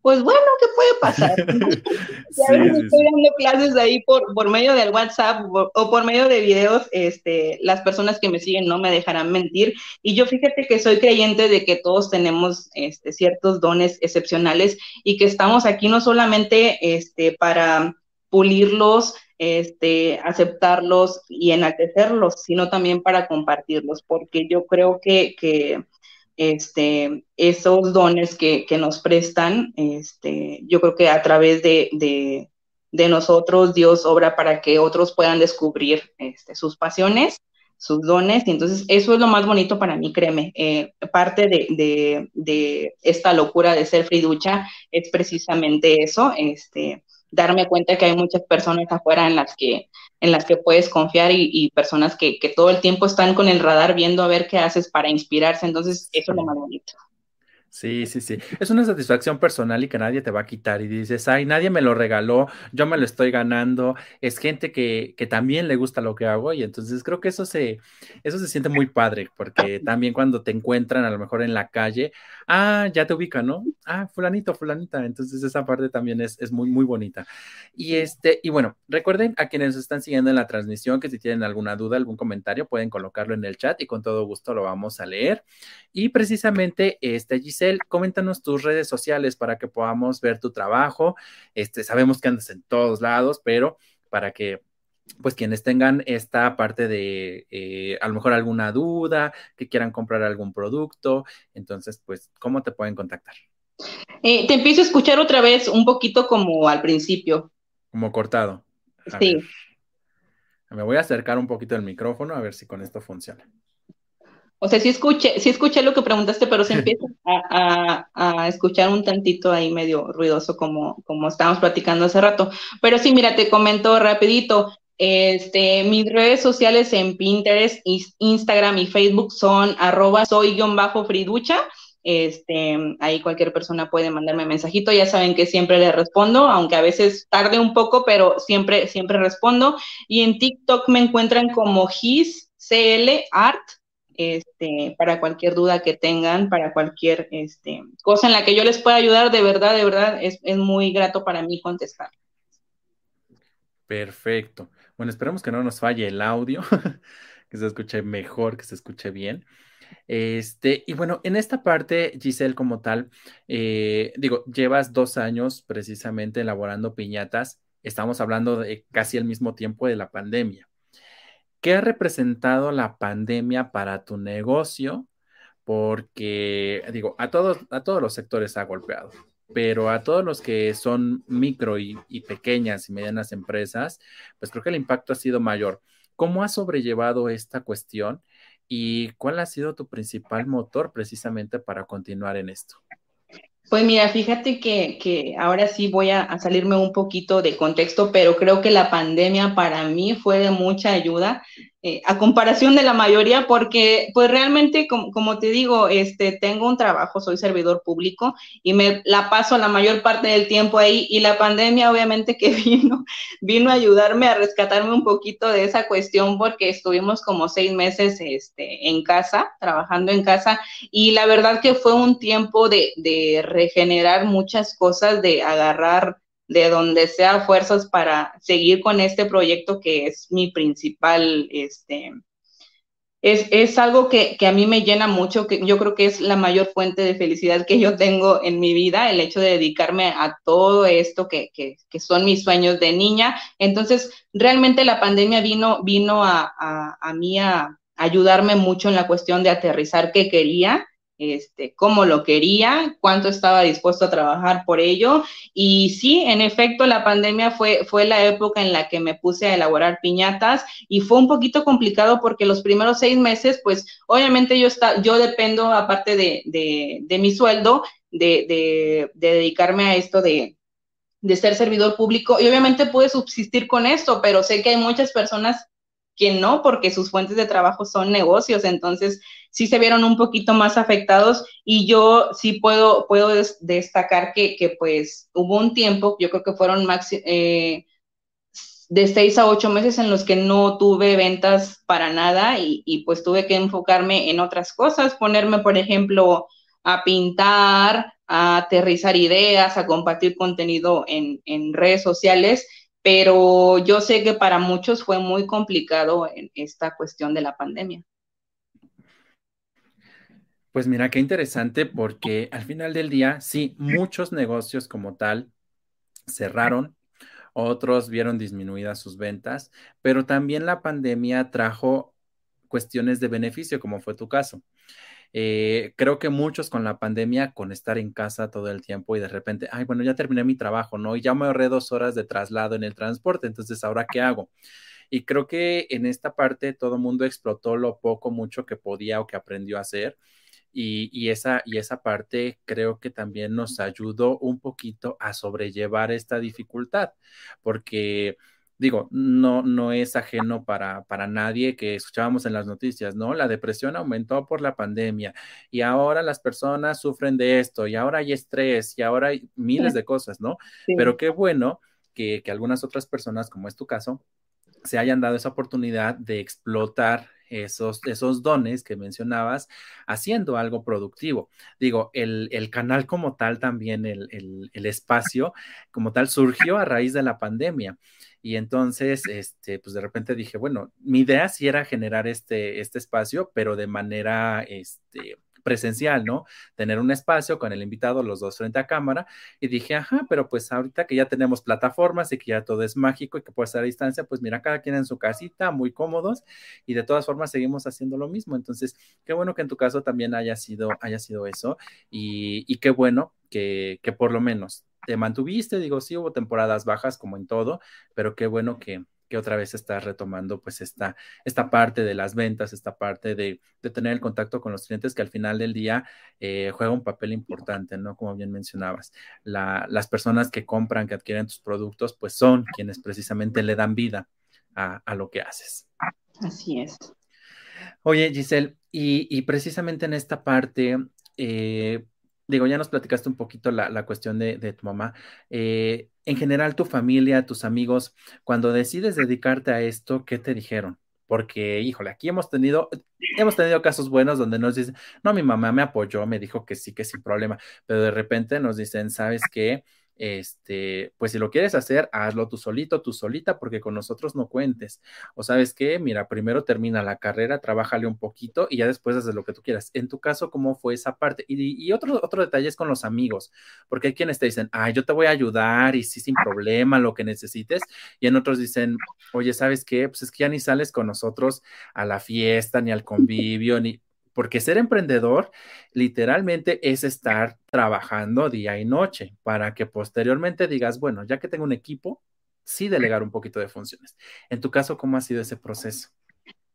Speaker 2: pues bueno, ¿qué puede pasar? ya estoy dando clases ahí por, por medio del WhatsApp o por medio de videos, este, las personas que me siguen no me dejarán mentir. Y yo fíjate que soy creyente de que todos tenemos este, ciertos dones excepcionales y que estamos aquí no solamente este, para pulirlos, este, aceptarlos y enaltecerlos, sino también para compartirlos, porque yo creo que, que este, esos dones que, nos prestan, este, yo creo que a través de, nosotros Dios obra para que otros puedan descubrir este, sus pasiones, sus dones, y entonces eso es lo más bonito para mí, créeme. Eh, parte de, de, esta locura de ser friducha es precisamente eso, este, darme cuenta que hay muchas personas afuera en las que, en las que puedes confiar y, personas que, que, todo el tiempo están con el radar viendo a ver qué haces para inspirarse. Entonces, eso es lo más bonito.
Speaker 1: Sí, sí, sí. Es una satisfacción personal y que nadie te va a quitar. Y dices, ay, nadie me lo regaló, yo me lo estoy ganando. Es gente que, que también le gusta lo que hago. Y entonces creo que eso se, eso se siente muy padre, porque también cuando te encuentran a lo mejor en la calle, ah, ya te ubican, ¿no? Ah, fulanito, fulanita. Entonces esa parte también es, es muy, muy bonita. Y este, y bueno, recuerden a quienes están siguiendo en la transmisión que si tienen alguna duda, algún comentario, pueden colocarlo en el chat y con todo gusto lo vamos a leer. Y precisamente, este, Giselle, coméntanos tus redes sociales para que podamos ver tu trabajo. Este, sabemos que andas en todos lados, pero para que pues quienes tengan esta parte de eh, a lo mejor alguna duda, que quieran comprar algún producto, entonces, pues, ¿cómo te pueden contactar?
Speaker 2: Eh, te empiezo a escuchar otra vez un poquito como al principio.
Speaker 1: Como cortado.
Speaker 2: sí.
Speaker 1: Me voy a acercar un poquito el micrófono a ver si con esto funciona.
Speaker 2: O sea, sí escuché, sí escuché lo que preguntaste, pero se empieza a, escuchar un tantito ahí medio ruidoso como, como estábamos platicando hace rato. Pero sí, mira, te comento rapidito. Este, mis redes sociales en Pinterest, Instagram y Facebook son arroba soy-friducha. Este, ahí cualquier persona puede mandarme mensajito, ya saben que siempre le respondo, aunque a veces tarde un poco, pero siempre, siempre respondo. Y en TikTok me encuentran como His este, para cualquier duda que tengan, para cualquier este, cosa en la que yo les pueda ayudar, de verdad, de verdad, es, muy grato para mí contestar.
Speaker 1: Perfecto. Bueno, esperemos que no nos falle el audio, que se escuche mejor, que se escuche bien. Este, y bueno, en esta parte, Giselle, como tal, eh, digo, llevas dos años precisamente elaborando piñatas. Estamos hablando de casi al mismo tiempo de la pandemia. ¿Qué ha representado la pandemia para tu negocio? Porque, digo, a todos, a todos los sectores ha golpeado, pero a todos los que son micro y, pequeñas y medianas empresas, pues creo que el impacto ha sido mayor. ¿Cómo has sobrellevado esta cuestión y cuál ha sido tu principal motor precisamente para continuar en esto?
Speaker 2: Pues mira, fíjate que, ahora sí voy a, salirme un poquito de contexto, pero creo que la pandemia para mí fue de mucha ayuda eh, a comparación de la mayoría, porque pues realmente, como, te digo, este, tengo un trabajo, soy servidor público y me la paso la mayor parte del tiempo ahí y la pandemia obviamente que vino, vino a ayudarme a rescatarme un poquito de esa cuestión porque estuvimos como seis meses este, en casa, trabajando en casa y la verdad que fue un tiempo de, de regenerar muchas cosas, de agarrar de donde sea fuerzas para seguir con este proyecto que es mi principal, este, es, es algo que, que, a mí me llena mucho, que yo creo que es la mayor fuente de felicidad que yo tengo en mi vida, el hecho de dedicarme a todo esto que, que, que son mis sueños de niña. Entonces, realmente la pandemia vino, vino a, a, a mí a ayudarme mucho en la cuestión de aterrizar qué quería este, cómo lo quería, cuánto estaba dispuesto a trabajar por ello. Y sí, en efecto, la pandemia fue, fue la época en la que me puse a elaborar piñatas y fue un poquito complicado porque los primeros seis meses, pues obviamente yo, está, yo dependo, aparte de, de, mi sueldo, de, de, dedicarme a esto de, de ser servidor público y obviamente pude subsistir con esto, pero sé que hay muchas personas que no, porque sus fuentes de trabajo son negocios, entonces sí se vieron un poquito más afectados y yo sí puedo, puedo destacar que, que, pues hubo un tiempo, yo creo que fueron eh, de seis a ocho meses en los que no tuve ventas para nada y, y pues tuve que enfocarme en otras cosas, ponerme, por ejemplo, a pintar, a aterrizar ideas, a compartir contenido en, en redes sociales, pero yo sé que para muchos fue muy complicado en esta cuestión de la pandemia.
Speaker 1: Pues mira, qué interesante porque al final del día, sí, muchos negocios como tal cerraron, otros vieron disminuidas sus ventas, pero también la pandemia trajo cuestiones de beneficio, como fue tu caso. Eh, creo que muchos con la pandemia, con estar en casa todo el tiempo y de repente, ay, bueno, ya terminé mi trabajo, ¿no? Y ya me ahorré dos horas de traslado en el transporte, entonces, ¿ahora qué hago? Y creo que en esta parte todo el mundo explotó lo poco, mucho que podía o que aprendió a hacer. Y, esa, y esa parte creo que también nos ayudó un poquito a sobrellevar esta dificultad, porque digo, no, no es ajeno para, para nadie que escuchábamos en las noticias, ¿no? La depresión aumentó por la pandemia y ahora las personas sufren de esto y ahora hay estrés y ahora hay miles de cosas, ¿no? Pero qué bueno que, que algunas otras personas, como es tu caso, se hayan dado esa oportunidad de explotar esos, esos dones que mencionabas haciendo algo productivo. Digo, el, canal como tal también, el, el, espacio como tal surgió a raíz de la pandemia. Y entonces, este, pues de repente dije, bueno, mi idea sí era generar este, este espacio, pero de manera, este, presencial, ¿no? Tener un espacio con el invitado, los dos frente a cámara, y dije, ajá, pero pues ahorita que ya tenemos plataformas y que ya todo es mágico y que puede estar a distancia, pues mira, cada quien en su casita, muy cómodos, y de todas formas seguimos haciendo lo mismo. Entonces, qué bueno que en tu caso también haya sido, haya sido eso, y, y qué bueno que, que por lo menos te mantuviste, digo, sí hubo temporadas bajas como en todo, pero qué bueno que, que otra vez estás retomando pues esta, esta parte de las ventas, esta parte de, tener el contacto con los clientes que al final del día eh, juega un papel importante, ¿no? Como bien mencionabas, las personas que compran, que adquieren tus productos, pues son quienes precisamente le dan vida a, lo que haces.
Speaker 2: Así es.
Speaker 1: Oye, Giselle, y, precisamente en esta parte, eh, digo, ya nos platicaste un poquito la, cuestión de, tu mamá. Eh, en general, tu familia, tus amigos, cuando decides dedicarte a esto, ¿qué te dijeron? Porque, híjole, aquí hemos tenido, hemos tenido casos buenos donde nos dicen, no, mi mamá me apoyó, me dijo que sí, que sin problema, pero de repente nos dicen, ¿sabes qué? Este, pues si lo quieres hacer, hazlo tú solito, tú solita, porque con nosotros no cuentes. O sabes qué, mira, primero termina la carrera, trabájale un poquito y ya después haces lo que tú quieras. En tu caso, ¿cómo fue esa parte? Y, otro, otro detalle es con los amigos, porque hay quienes te dicen, ay, yo te voy a ayudar y sí, sin problema, lo que necesites. Y en otros dicen, oye, ¿sabes qué? Pues es que ya ni sales con nosotros a la fiesta, ni al convivio, ni porque ser emprendedor literalmente es estar trabajando día y noche para que posteriormente digas, bueno, ya que tengo un equipo, sí delegar un poquito de funciones. En tu caso, ¿cómo ha sido ese proceso?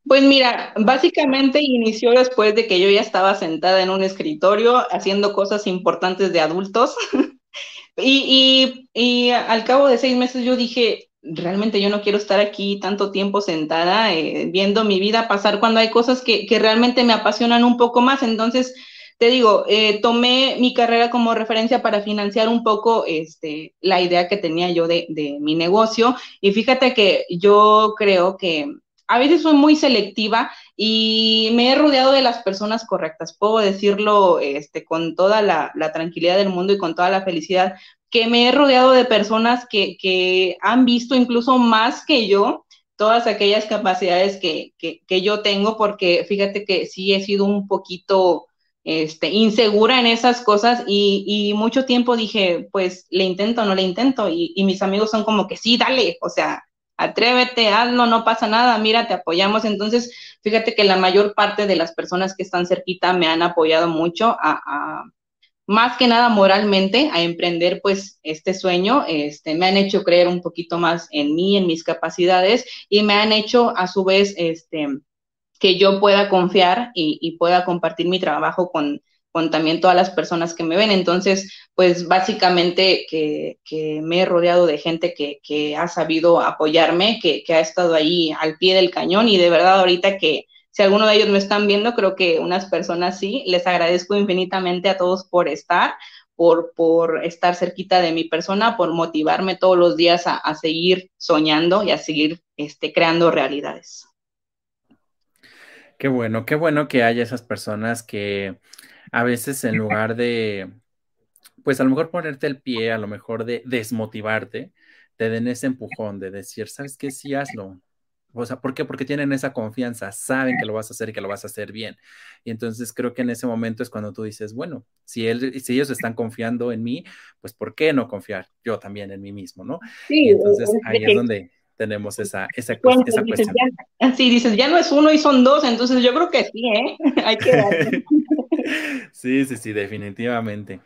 Speaker 2: Pues mira, básicamente inició después de que yo ya estaba sentada en un escritorio haciendo cosas importantes de adultos. y, y, al cabo de seis meses yo dije, realmente yo no quiero estar aquí tanto tiempo sentada eh, viendo mi vida pasar cuando hay cosas que, que, realmente me apasionan un poco más. Entonces, te digo, eh, tomé mi carrera como referencia para financiar un poco este, la idea que tenía yo de, de mi negocio. Y fíjate que yo creo que a veces soy muy selectiva y me he rodeado de las personas correctas. Puedo decirlo este, con toda la, la, tranquilidad del mundo y con toda la felicidad, que me he rodeado de personas que, que han visto incluso más que yo todas aquellas capacidades que, que, yo tengo, porque fíjate que sí he sido un poquito este, insegura en esas cosas y, y mucho tiempo dije, pues le intento, no le intento, y, y, mis amigos son como que sí, dale, o sea, atrévete, hazlo, no pasa nada, mira, te apoyamos. Entonces, fíjate que la mayor parte de las personas que están cerquita me han apoyado mucho a, más que nada moralmente a emprender pues este sueño, este, me han hecho creer un poquito más en mí, en mis capacidades y me han hecho a su vez este, que yo pueda confiar y, pueda compartir mi trabajo con, con también todas las personas que me ven. Entonces, pues básicamente que, que me he rodeado de gente que, que ha sabido apoyarme, que, que, ha estado ahí al pie del cañón y de verdad ahorita que si alguno de ellos me están viendo, creo que unas personas sí, les agradezco infinitamente a todos por estar, por, por estar cerquita de mi persona, por motivarme todos los días a, a seguir soñando y a seguir este, creando realidades.
Speaker 1: Qué bueno, qué bueno que haya esas personas que a veces en lugar de, pues a lo mejor ponerte el pie, a lo mejor de desmotivarte, te den ese empujón de decir, ¿sabes qué? Sí, hazlo. O sea, ¿por qué? Porque tienen esa confianza, saben que lo vas a hacer y que lo vas a hacer bien. Y entonces creo que en ese momento es cuando tú dices, bueno, si, él, si ellos están confiando en mí, pues ¿por qué no confiar yo también en mí mismo, no? Sí, y entonces ahí es donde tenemos esa, esa, esa cuestión.
Speaker 2: sí, dices, ya no es uno y son dos, entonces yo creo que sí, ¿eh? Hay que...
Speaker 1: sí, sí, sí, definitivamente.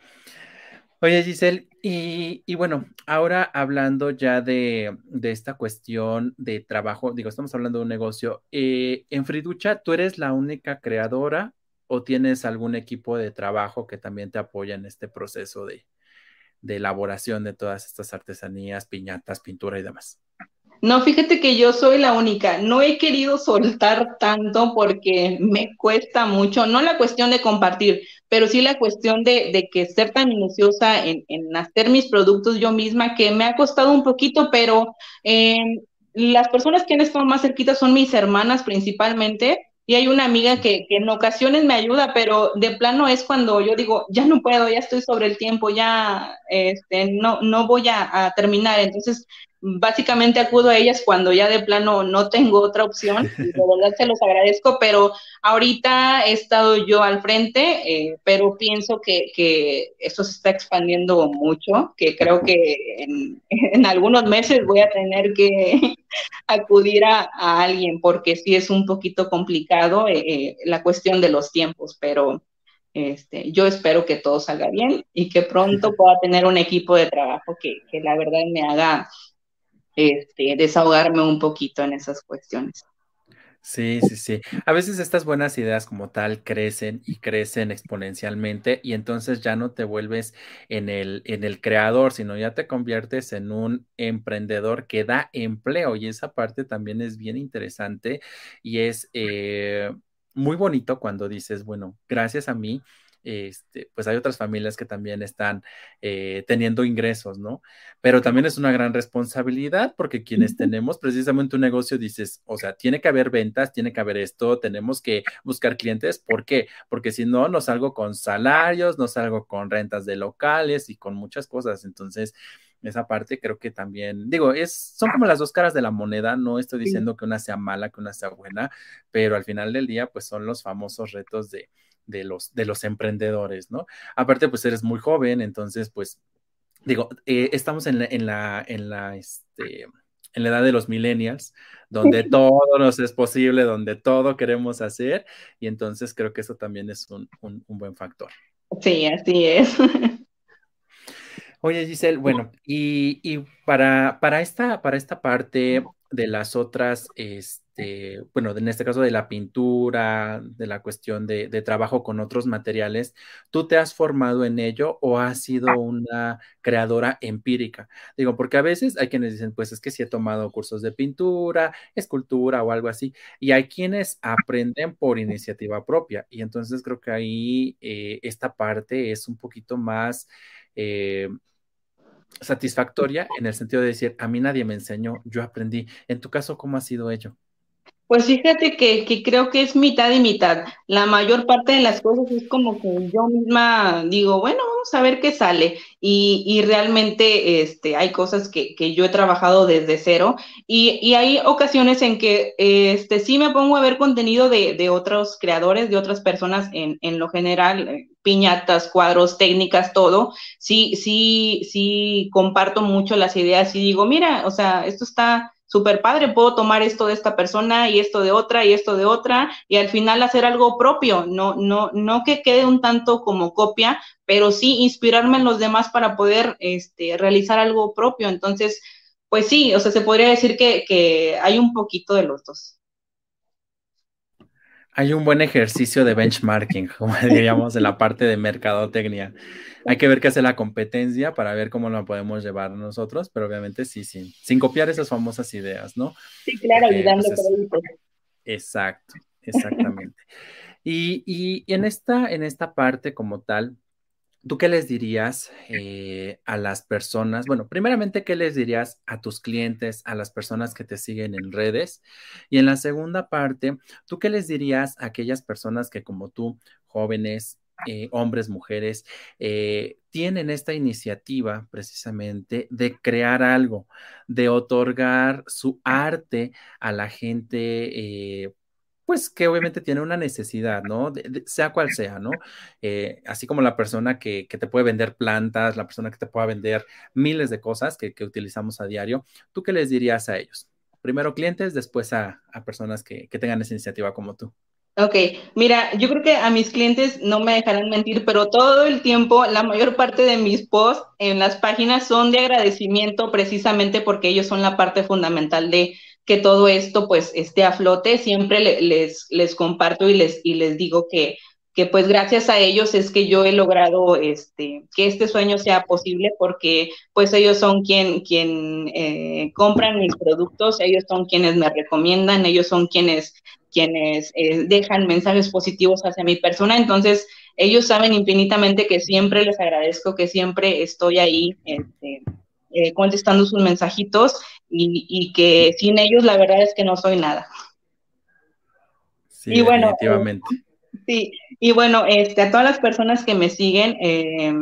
Speaker 1: Oye, Giselle, y, bueno, ahora hablando ya de, esta cuestión de trabajo, digo, estamos hablando de un negocio. Eh, en Friducha, ¿tú eres la única creadora o tienes algún equipo de trabajo que también te apoya en este proceso de, de elaboración de todas estas artesanías, piñatas, pintura y demás?
Speaker 2: No, fíjate que yo soy la única. No he querido soltar tanto porque me cuesta mucho, no la cuestión de compartir, pero sí la cuestión de, que ser tan minuciosa en, hacer mis productos yo misma, que me ha costado un poquito, pero eh, las personas que han estado más cerquitas son mis hermanas principalmente. Y hay una amiga que, en ocasiones me ayuda, pero de plano es cuando yo digo, ya no puedo, ya estoy sobre el tiempo, ya este, no, no voy a, a terminar. Entonces, básicamente acudo a ellas cuando ya de plano no tengo otra opción, de verdad se los agradezco, pero ahorita he estado yo al frente, eh, pero pienso que, que, esto se está expandiendo mucho, que creo que en, algunos meses voy a tener que acudir a, alguien, porque sí es un poquito complicado eh, eh, la cuestión de los tiempos, pero... Este, yo espero que todo salga bien y que pronto pueda tener un equipo de trabajo que, que la verdad me haga este, desahogarme un poquito en esas cuestiones.
Speaker 1: Sí, sí, sí. A veces estas buenas ideas como tal crecen y crecen exponencialmente y entonces ya no te vuelves en el, en el creador, sino ya te conviertes en un emprendedor que da empleo y esa parte también es bien interesante y es eh, muy bonito cuando dices, bueno, gracias a mí este, pues hay otras familias que también están eh, teniendo ingresos, ¿no? Pero también es una gran responsabilidad porque quienes tenemos precisamente un negocio, dices, o sea, tiene que haber ventas, tiene que haber esto, tenemos que buscar clientes, ¿por qué? Porque si no, no salgo con salarios, no salgo con rentas de locales y con muchas cosas, entonces esa parte creo que también, digo, es, son como las dos caras de la moneda, no estoy diciendo que una sea mala, que una sea buena, pero al final del día, pues son los famosos retos de, de los, de los emprendedores, ¿no? Aparte, pues eres muy joven, entonces, pues, digo, eh, estamos en la, en la, en la, este, en la edad de los millennials, donde todo nos es posible, donde todo queremos hacer, y entonces creo que eso también es un, un, buen factor.
Speaker 2: Sí, así es.
Speaker 1: Oye, Giselle, bueno, y, y para, para, esta, para esta parte de las otras, este, bueno, en este caso de la pintura, de la cuestión de, trabajo con otros materiales, ¿tú te has formado en ello o has sido una creadora empírica? Digo, porque a veces hay quienes dicen, pues es que sí he tomado cursos de pintura, escultura o algo así, y hay quienes aprenden por iniciativa propia, y entonces creo que ahí eh, esta parte es un poquito más... Eh, satisfactoria en el sentido de decir, a mí nadie me enseñó, yo aprendí. En tu caso, ¿cómo ha sido ello?
Speaker 2: Pues fíjate que, creo que es mitad y mitad. La mayor parte de las cosas es como que yo misma digo, bueno, vamos a ver qué sale. Y, realmente este, hay cosas que, yo he trabajado desde cero. Y, hay ocasiones en que este, sí me pongo a ver contenido de, otros creadores, de otras personas en, en lo general, eh, piñatas, cuadros, técnicas, todo. Sí, sí, sí comparto mucho las ideas y digo, mira, o sea, esto está súper padre, puedo tomar esto de esta persona y esto de otra y esto de otra y al final hacer algo propio, no, no, no que quede un tanto como copia, pero sí inspirarme en los demás para poder este, realizar algo propio. Entonces, pues sí, o sea, se podría decir que, que hay un poquito de los dos.
Speaker 1: Hay un buen ejercicio de benchmarking, como diríamos, en la parte de mercadotecnia. Hay que ver qué hace la competencia para ver cómo lo podemos llevar nosotros, pero obviamente sí, sí, sin copiar esas famosas ideas, ¿no?
Speaker 2: Sí, claro, ayudando
Speaker 1: pues, Exacto, exactamente. y, y, en, esta, en esta parte como tal, ¿Tú qué les dirías eh, a las personas? Bueno, primeramente, ¿qué les dirías a tus clientes, a las personas que te siguen en redes? Y en la segunda parte, ¿tú qué les dirías a aquellas personas que como tú, jóvenes, eh, hombres, mujeres, eh, tienen esta iniciativa precisamente de crear algo, de otorgar su arte a la gente, pues que obviamente tiene una necesidad, ¿no? sea cual sea, ¿no? así como la persona que, te puede vender plantas, la persona que te pueda vender miles de cosas que, utilizamos a diario, ¿tú qué les dirías a ellos? Primero clientes, después a, personas que tengan esa iniciativa como tú.
Speaker 2: Ok, mira, yo creo que a mis clientes no me dejarán mentir, pero todo el tiempo, la mayor parte de mis posts en las páginas son de agradecimiento precisamente porque ellos son la parte fundamental de que todo esto pues esté a flote. Siempre les, les comparto y les, y les digo que que pues gracias a ellos es que yo he logrado este, que este sueño sea posible porque pues ellos son quien, quien eh, compran mis productos, ellos son quienes me recomiendan, ellos son quienes, quienes eh, dejan mensajes positivos hacia mi persona, entonces ellos saben infinitamente que siempre les agradezco, que siempre estoy ahí este, eh, contestando sus mensajitos y, y, que sin ellos la verdad es que no soy nada.
Speaker 1: Sí, y bueno, definitivamente
Speaker 2: Sí, y bueno, este, a todas las personas que me siguen, eh,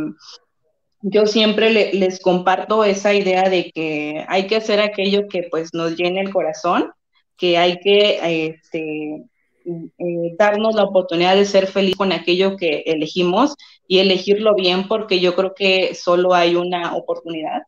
Speaker 2: yo siempre les comparto esa idea de que hay que hacer aquello que pues nos llene el corazón, que hay que este, eh, darnos la oportunidad de ser feliz con aquello que elegimos y elegirlo bien porque yo creo que solo hay una oportunidad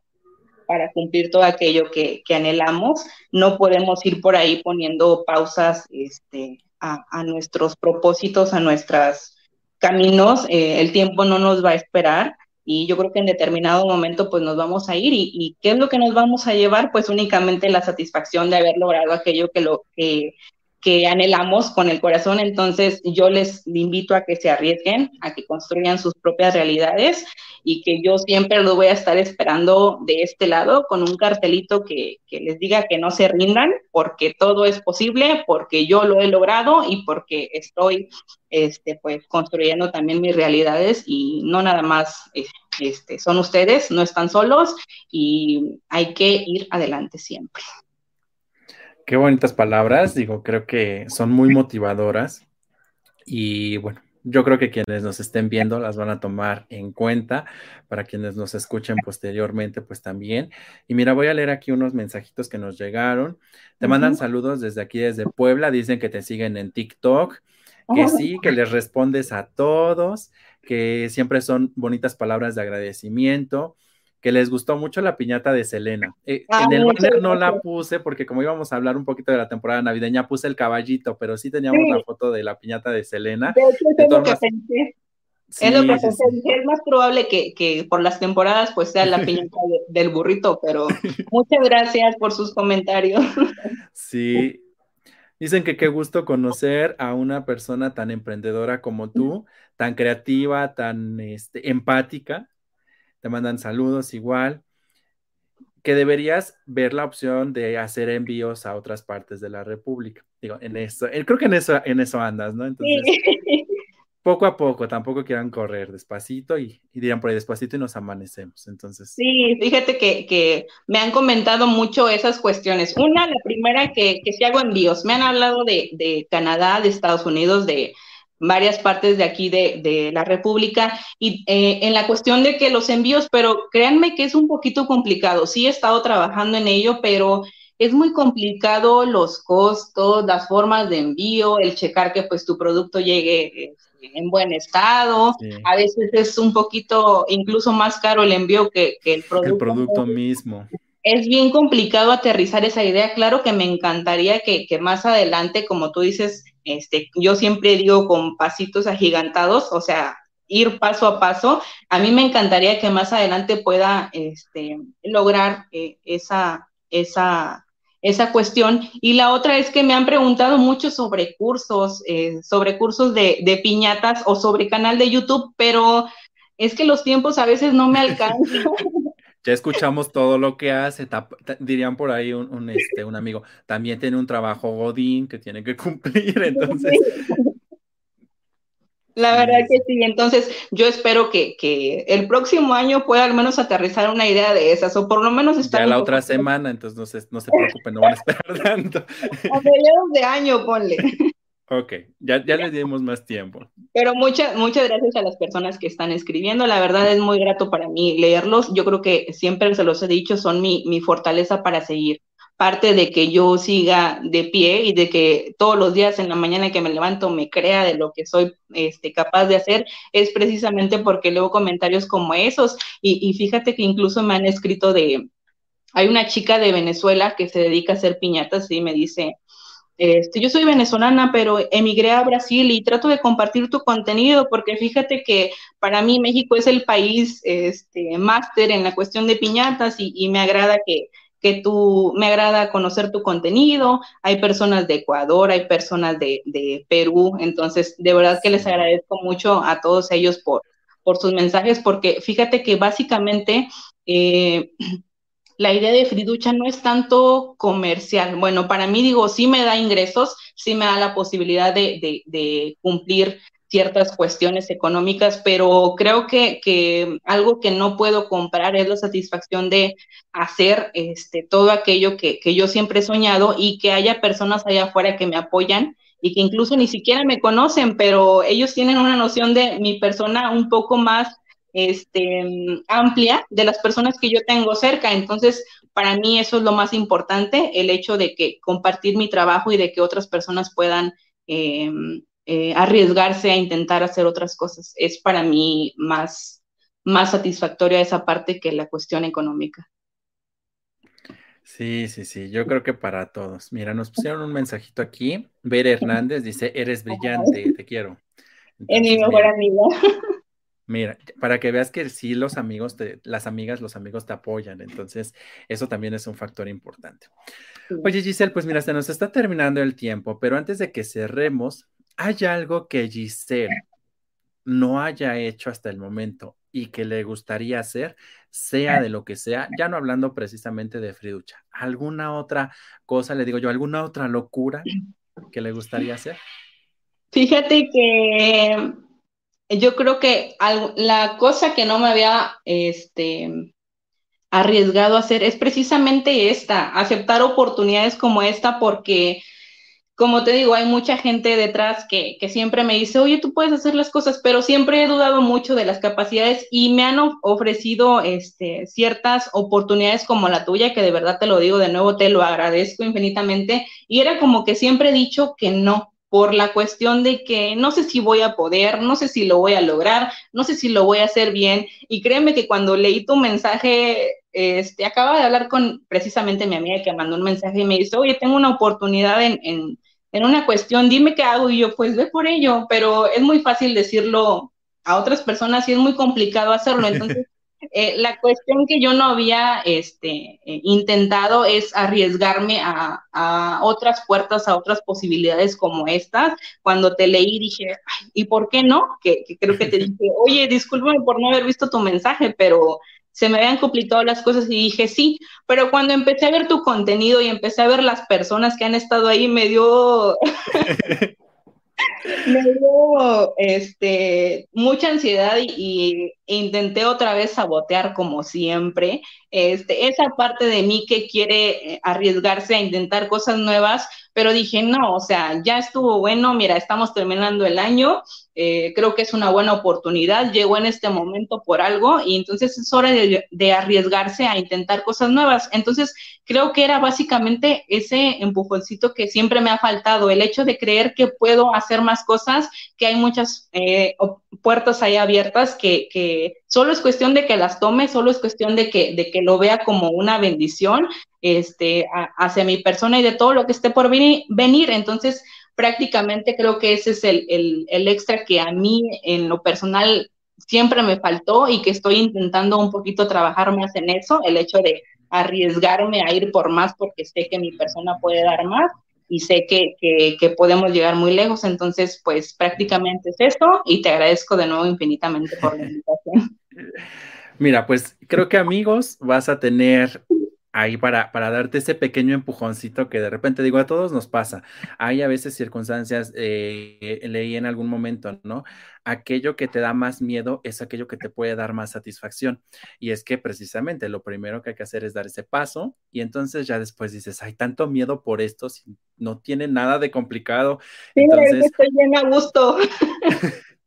Speaker 2: para cumplir todo aquello que, que anhelamos. No podemos ir por ahí poniendo pausas este, a, nuestros propósitos, a nuestros caminos, eh, el tiempo no nos va a esperar y yo creo que en determinado momento pues nos vamos a ir y, y, qué es lo que nos vamos a llevar pues únicamente la satisfacción de haber logrado aquello que lo que que anhelamos con el corazón. Entonces, yo les invito a que se arriesguen, a que construyan sus propias realidades y que yo siempre lo voy a estar esperando de este lado con un cartelito que, les diga que no se rindan, porque todo es posible, porque yo lo he logrado y porque estoy este, pues, construyendo también mis realidades y no nada más este, son ustedes, no están solos y hay que ir adelante siempre.
Speaker 1: Qué bonitas palabras, digo, creo que son muy motivadoras y bueno, yo creo que quienes nos estén viendo las van a tomar en cuenta, para quienes nos escuchen posteriormente, pues también. Y mira, voy a leer aquí unos mensajitos que nos llegaron. Te mandan saludos desde aquí, desde Puebla, dicen que te siguen en TikTok, que sí, que les respondes a todos, que siempre son bonitas palabras de agradecimiento que les gustó mucho la piñata de Selena. Eh, ah, en el banner no la puse porque como íbamos a hablar un poquito de la temporada navideña, puse el caballito, pero sí teníamos la foto de la piñata de Selena.
Speaker 2: es lo que pensé. es lo que pensé. Es más probable que, por las temporadas pues sea la piñata del burrito, pero muchas gracias por sus comentarios.
Speaker 1: Sí. Dicen que qué gusto conocer a una persona tan emprendedora como tú, tan creativa, tan este, empática te mandan saludos igual, que deberías ver la opción de hacer envíos a otras partes de la República. Digo, en eso, eh, creo que en eso, en eso andas, ¿no? Entonces, poco a poco, tampoco quieran correr despacito y, dirán por ahí despacito y nos amanecemos. Entonces.
Speaker 2: Sí, fíjate que, me han comentado mucho esas cuestiones. Una, la primera que, que si hago envíos, me han hablado de, de Canadá, de Estados Unidos, de, varias partes de aquí de, la República y eh, en la cuestión de que los envíos, pero créanme que es un poquito complicado. Sí he estado trabajando en ello, pero es muy complicado los costos, las formas de envío, el checar que pues tu producto llegue este, en buen estado. A veces es un poquito incluso más caro el envío que, el producto.
Speaker 1: El producto mismo
Speaker 2: es bien complicado aterrizar esa idea. Claro que me encantaría que, que, más adelante, como tú dices, este, yo siempre digo con pasitos agigantados, o sea, ir paso a paso. A mí me encantaría que más adelante pueda este, lograr eh, esa, esa, esa cuestión. Y la otra es que me han preguntado mucho sobre cursos, eh, sobre cursos de, de piñatas o sobre canal de YouTube, pero es que los tiempos a veces no me alcanzan.
Speaker 1: Ya escuchamos todo lo que hace, dirían por ahí un, este, un amigo, también tiene un trabajo godín que tiene que cumplir, entonces...
Speaker 2: La verdad que sí, entonces yo espero que, el próximo año pueda al menos aterrizar una idea de esas, o por lo menos
Speaker 1: estar... Ya la otra semana, entonces no se, no se preocupen, no van a esperar tanto.
Speaker 2: A mediados de año, ponle.
Speaker 1: Ok, ya, ya le dimos más tiempo.
Speaker 2: Pero muchas, muchas gracias a las personas que están escribiendo. La verdad es muy grato para mí leerlos. Yo creo que siempre se los he dicho, son mi, mi fortaleza para seguir. Parte de que yo siga de pie y de que todos los días en la mañana que me levanto me crea de lo que soy este, capaz de hacer, es precisamente porque leo comentarios como esos. Y, y fíjate que incluso me han escrito de, hay una chica de Venezuela que se dedica a hacer piñatas y me dice, este, yo soy venezolana, pero emigré a Brasil y trato de compartir tu contenido porque fíjate que para mí México es el país este, máster en la cuestión de piñatas y, me agrada que, que tú, me agrada conocer tu contenido. Hay personas de Ecuador, hay personas de, Perú, entonces de verdad que les agradezco mucho a todos ellos por, por sus mensajes porque fíjate que básicamente... Eh, la idea de Friducha no es tanto comercial. Bueno, para mí digo, sí me da ingresos, sí me da la posibilidad de, cumplir ciertas cuestiones económicas, pero creo que, algo que no puedo comprar es la satisfacción de hacer este, todo aquello que, que yo siempre he soñado y que haya personas allá afuera que me apoyan y que incluso ni siquiera me conocen, pero ellos tienen una noción de mi persona un poco más este, amplia de las personas que yo tengo cerca. Entonces, para mí eso es lo más importante, el hecho de que compartir mi trabajo y de que otras personas puedan em, eh, arriesgarse a intentar hacer otras cosas. Es para mí más, más satisfactoria esa parte que la cuestión económica.
Speaker 1: Sí, sí, sí, yo creo que para todos. Mira, nos pusieron un mensajito aquí. Ver Hernández dice, eres brillante, te quiero.
Speaker 2: es mi mejor amiga.
Speaker 1: Mira, para que veas que sí los amigos, las amigas, los amigos te apoyan, entonces eso también es un factor importante. Oye Giselle, pues mira, se nos está terminando el tiempo, pero antes de que cerremos, ¿hay algo que Giselle no haya hecho hasta el momento y que le gustaría hacer, sea de lo que sea, ya no hablando precisamente de Friducha, alguna otra cosa, le digo yo, alguna otra locura que le gustaría hacer?
Speaker 2: Fíjate que yo creo que la cosa que no me había este, arriesgado a hacer es precisamente esta, aceptar oportunidades como esta porque, como te digo, hay mucha gente detrás que, siempre me dice, oye, tú puedes hacer las cosas, pero siempre he dudado mucho de las capacidades y me han ofrecido este, ciertas oportunidades como la tuya, que de verdad te lo digo de nuevo, te lo agradezco infinitamente, y era como que siempre he dicho que no, por la cuestión de que no sé si voy a poder, no sé si lo voy a lograr, no sé si lo voy a hacer bien. Y créeme que cuando leí tu mensaje, este, acaba de hablar con precisamente mi amiga que mandó un mensaje y me dice, oye, tengo una oportunidad en, en, en una cuestión, dime qué hago. Y yo, pues ve por ello, pero es muy fácil decirlo a otras personas y es muy complicado hacerlo. Entonces, eh, la cuestión que yo no había este, eh, intentado es arriesgarme a, otras puertas, a otras posibilidades como estas. Cuando te leí dije, ¿y por qué no? Que, creo que te dije, oye, discúlpame por no haber visto tu mensaje, pero se me habían complicado las cosas y dije sí, pero cuando empecé a ver tu contenido y empecé a ver las personas que han estado ahí, me dio, me dio este, mucha ansiedad y, intenté otra vez sabotear como siempre. Este, esa parte de mí que quiere eh, arriesgarse a intentar cosas nuevas, pero dije, no, o sea, ya estuvo bueno, mira, estamos terminando el año, eh, creo que es una buena oportunidad, llegó en este momento por algo y entonces es hora de, arriesgarse a intentar cosas nuevas. Entonces, creo que era básicamente ese empujoncito que siempre me ha faltado, el hecho de creer que puedo hacer más cosas, que hay muchas eh, puertas ahí abiertas, que, que, solo es cuestión de que las tome, solo es cuestión de que, de que lo vea como una bendición este, hacia mi persona y de todo lo que esté por venir. Entonces, prácticamente creo que ese es el, el, extra que a mí en lo personal siempre me faltó y que estoy intentando un poquito trabajar más en eso, el hecho de arriesgarme a ir por más porque sé que mi persona puede dar más y sé que, que, que, podemos llegar muy lejos. Entonces, pues prácticamente es eso y te agradezco de nuevo infinitamente por la invitación.
Speaker 1: Mira, pues creo que amigos vas a tener ahí para, para darte ese pequeño empujoncito que de repente digo, a todos nos pasa. Hay a veces circunstancias, eh, leí en algún momento, ¿no? Aquello que te da más miedo es aquello que te puede dar más satisfacción. Y es que precisamente lo primero que hay que hacer es dar ese paso y entonces ya después dices, hay tanto miedo por esto, si no tiene nada de complicado.
Speaker 2: Sí, entonces... estoy bien a gusto.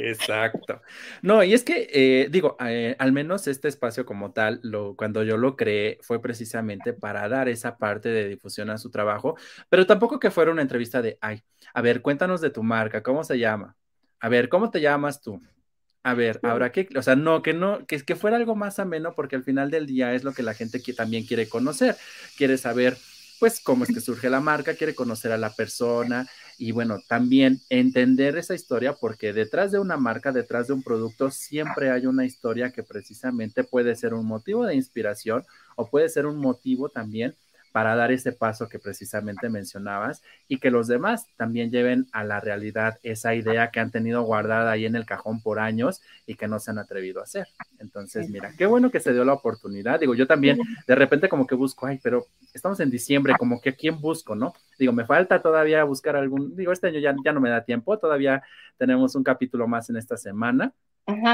Speaker 1: Exacto. No, y es que, eh, digo, eh, al menos este espacio como tal, lo, cuando yo lo creé, fue precisamente para dar esa parte de difusión a su trabajo, pero tampoco que fuera una entrevista de, ay, a ver, cuéntanos de tu marca, ¿cómo se llama? A ver, ¿cómo te llamas tú? A ver, habrá que, o sea, no, que no, que, que fuera algo más ameno, porque al final del día es lo que la gente que también quiere conocer, quiere saber pues cómo es que surge la marca, quiere conocer a la persona y bueno, también entender esa historia porque detrás de una marca, detrás de un producto, siempre hay una historia que precisamente puede ser un motivo de inspiración o puede ser un motivo también para dar ese paso que precisamente mencionabas y que los demás también lleven a la realidad esa idea que han tenido guardada ahí en el cajón por años y que no se han atrevido a hacer. Entonces, mira, qué bueno que se dio la oportunidad. Digo, yo también de repente como que busco, ay, pero estamos en diciembre, como que a quién busco, ¿no? Digo, me falta todavía buscar algún, digo, este año ya, ya no me da tiempo, todavía tenemos un capítulo más en esta semana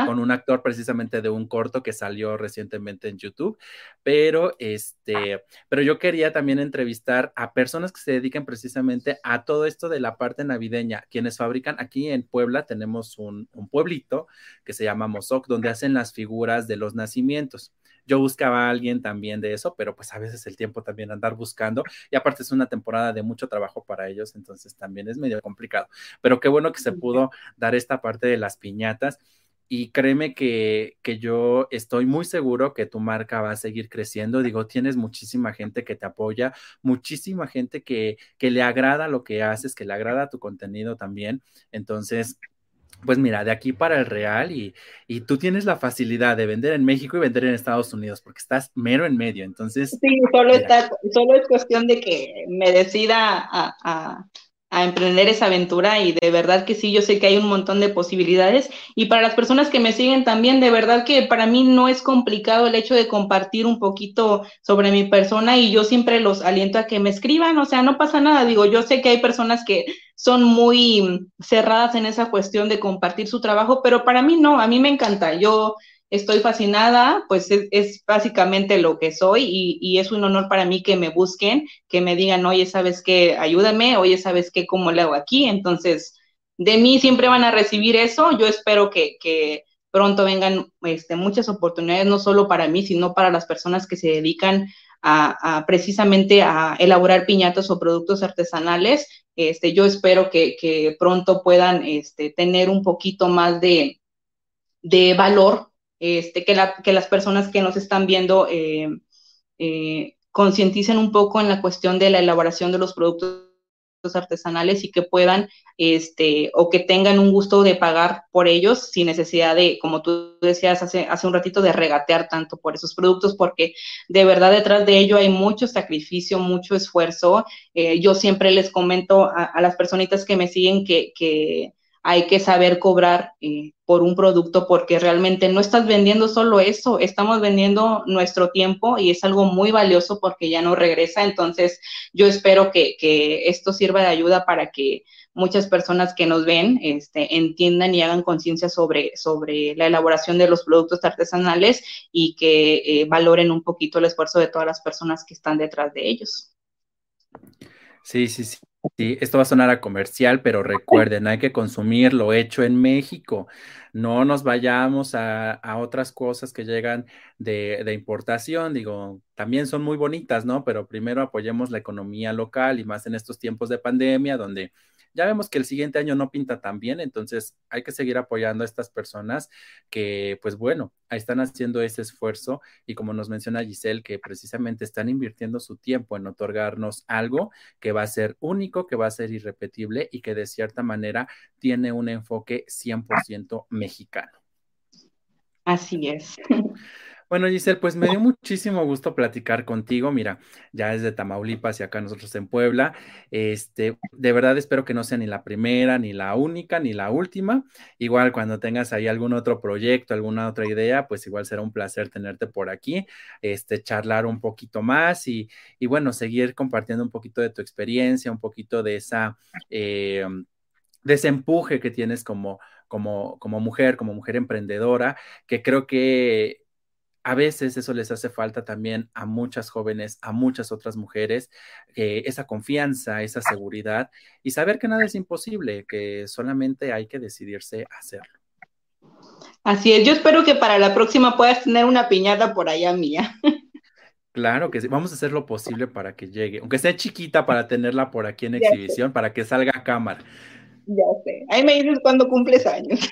Speaker 1: con un actor precisamente de un corto que salió recientemente en YouTube, pero este, pero yo quería también entrevistar a personas que se dediquen precisamente a todo esto de la parte navideña, quienes fabrican aquí en Puebla tenemos un, un pueblito que se llama Mozoc, donde hacen las figuras de los nacimientos. Yo buscaba a alguien también de eso, pero pues a veces el tiempo también andar buscando y aparte es una temporada de mucho trabajo para ellos, entonces también es medio complicado. Pero qué bueno que se pudo dar esta parte de las piñatas y créeme que, que, yo estoy muy seguro que tu marca va a seguir creciendo. Digo, tienes muchísima gente que te apoya, muchísima gente que, que le agrada lo que haces, que le agrada tu contenido también. Entonces, pues mira, de aquí para el real y, y, tú tienes la facilidad de vender en México y vender en Estados Unidos porque estás mero en medio, entonces...
Speaker 2: Sí, solo, está, solo es cuestión de que me decida a, a, a emprender esa aventura y de verdad que sí, yo sé que hay un montón de posibilidades. Y para las personas que me siguen también, de verdad que para mí no es complicado el hecho de compartir un poquito sobre mi persona y yo siempre los aliento a que me escriban, o sea, no pasa nada, digo, yo sé que hay personas que son muy cerradas en esa cuestión de compartir su trabajo, pero para mí no, a mí me encanta, yo estoy fascinada, pues es, básicamente lo que soy y, es un honor para mí que me busquen, que me digan, oye, ¿sabes qué? Ayúdame, oye, ¿sabes qué? ¿Cómo le hago aquí? Entonces, de mí siempre van a recibir eso. Yo espero que, pronto vengan este, muchas oportunidades, no solo para mí, sino para las personas que se dedican a, precisamente a elaborar piñatas o productos artesanales. Este, yo espero que, pronto puedan este, tener un poquito más de, de valor este, que, que las personas que nos están viendo eh, eh, concienticen un poco en la cuestión de la elaboración de los productos artesanales y que puedan, este, o que tengan un gusto de pagar por ellos sin necesidad de, como tú decías hace, hace un ratito, de regatear tanto por esos productos, porque de verdad detrás de ello hay mucho sacrificio, mucho esfuerzo. Eh, yo siempre les comento a, a, las personitas que me siguen que, que hay que saber cobrar eh, por un producto porque realmente no estás vendiendo solo eso, estamos vendiendo nuestro tiempo y es algo muy valioso porque ya no regresa. Entonces, yo espero que, esto sirva de ayuda para que muchas personas que nos ven este, entiendan y hagan conciencia sobre, sobre la elaboración de los productos artesanales y que eh, valoren un poquito el esfuerzo de todas las personas que están detrás de ellos.
Speaker 1: Sí, sí, sí. Sí, esto va a sonar a comercial, pero recuerden, hay que consumir lo hecho en México. No nos vayamos a, otras cosas que llegan de, de, importación. Digo, también son muy bonitas, ¿no? Pero primero apoyemos la economía local y más en estos tiempos de pandemia, donde ya vemos que el siguiente año no pinta tan bien, entonces hay que seguir apoyando a estas personas que, pues bueno, están haciendo ese esfuerzo y como nos menciona Giselle, que precisamente están invirtiendo su tiempo en otorgarnos algo que va a ser único, que va a ser irrepetible y que de cierta manera tiene un enfoque 100% mexicano.
Speaker 2: Así es.
Speaker 1: Bueno, Giselle, pues me dio muchísimo gusto platicar contigo. Mira, ya es de Tamaulipas y acá nosotros en Puebla. Este, de verdad espero que no sea ni la primera, ni la única, ni la última. Igual cuando tengas ahí algún otro proyecto, alguna otra idea, pues igual será un placer tenerte por aquí, este, charlar un poquito más y, y bueno, seguir compartiendo un poquito de tu experiencia, un poquito de esa, eh, de ese empuje que tienes como, como, como mujer, como mujer emprendedora, que creo que a veces eso les hace falta también a muchas jóvenes, a muchas otras mujeres, eh, esa confianza, esa seguridad y saber que nada es imposible, que solamente hay que decidirse a hacerlo.
Speaker 2: Así es, yo espero que para la próxima puedas tener una piñata por allá mía.
Speaker 1: Claro que sí, vamos a hacer lo posible para que llegue, aunque sea chiquita para tenerla por aquí en exhibición, para que salga a cámara.
Speaker 2: Ya sé, ahí me dices cuando cumples años.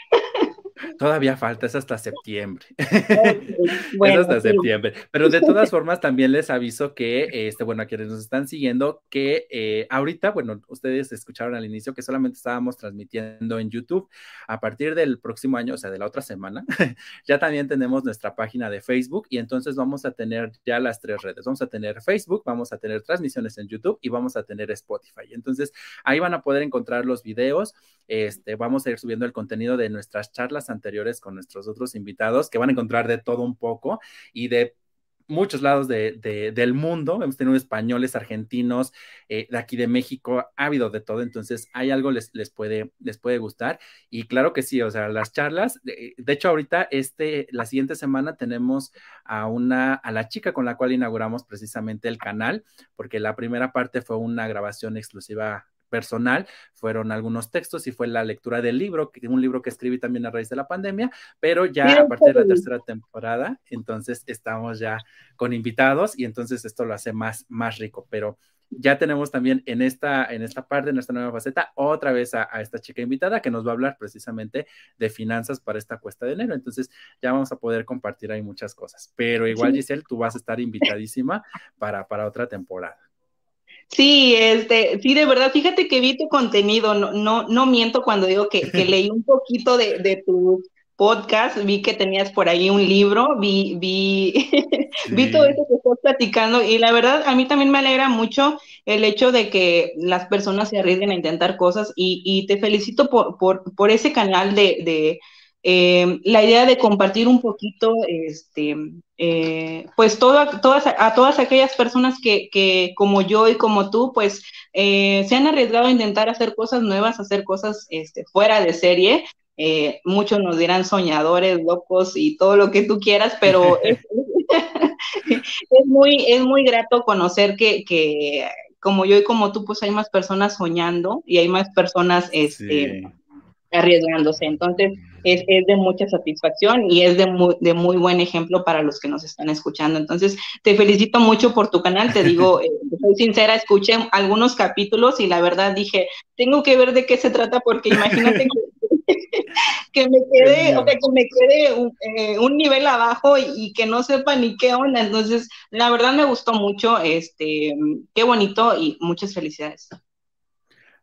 Speaker 1: Todavía falta, es hasta septiembre. es hasta septiembre. Pero de todas formas, también les aviso que, este, bueno, a quienes nos están siguiendo, que eh, ahorita, bueno, ustedes escucharon al inicio que solamente estábamos transmitiendo en YouTube. A partir del próximo año, o sea, de la otra semana, ya también tenemos nuestra página de Facebook y entonces vamos a tener ya las tres redes. Vamos a tener Facebook, vamos a tener transmisiones en YouTube y vamos a tener Spotify. Entonces, ahí van a poder encontrar los videos. Este, vamos a ir subiendo el contenido de nuestras charlas anteriores con nuestros otros invitados, que van a encontrar de todo un poco y de muchos lados de, del mundo. Hemos tenido españoles, argentinos, eh, de aquí de México, ha habido de todo. Entonces, hay algo les, les, puede, les puede gustar. Y claro que sí, o sea, las charlas, de, de, hecho, ahorita, este, la siguiente semana tenemos a una, a la chica con la cual inauguramos precisamente el canal, porque la primera parte fue una grabación exclusiva personal, fueron algunos textos y fue la lectura del libro, un libro que escribí también a raíz de la pandemia, pero ya a partir de la tercera temporada, entonces estamos ya con invitados y entonces esto lo hace más, más rico, pero ya tenemos también en esta, en esta parte, en esta nueva faceta, otra vez a, a, esta chica invitada que nos va a hablar precisamente de finanzas para esta cuesta de enero. Entonces ya vamos a poder compartir ahí muchas cosas. Pero igual, Giselle, tú vas a estar invitadísima para, para otra temporada.
Speaker 2: Sí, este, sí, de verdad, fíjate que vi tu contenido, no, no, no miento cuando digo que, que leí un poquito de, de tu podcast, vi que tenías por ahí un libro, vi, vi, sí. vi todo eso que estás platicando y la verdad a mí también me alegra mucho el hecho de que las personas se arriesguen a intentar cosas y, y te felicito por, por, por ese canal de, de eh, la idea de compartir un poquito, este, eh, pues todo, todas, a todas aquellas personas que, que, como yo y como tú, pues eh, se han arriesgado a intentar hacer cosas nuevas, hacer cosas este, fuera de serie. Muchos nos dirán soñadores, locos y todo lo que tú quieras, pero es, es, muy, es muy grato conocer que, que, como yo y como tú, pues hay más personas soñando y hay más personas este, sí. arriesgándose. Entonces, es, es, de mucha satisfacción y es de muy, de muy buen ejemplo para los que nos están escuchando. Entonces, te felicito mucho por tu canal, te digo, eh, soy sincera, escuché algunos capítulos y la verdad dije, tengo que ver de qué se trata porque imagínate que, que me quede, o sea, que me quede un, eh, un nivel abajo y, y, que no sepa ni qué onda. Entonces, la verdad me gustó mucho, este, qué bonito y muchas felicidades.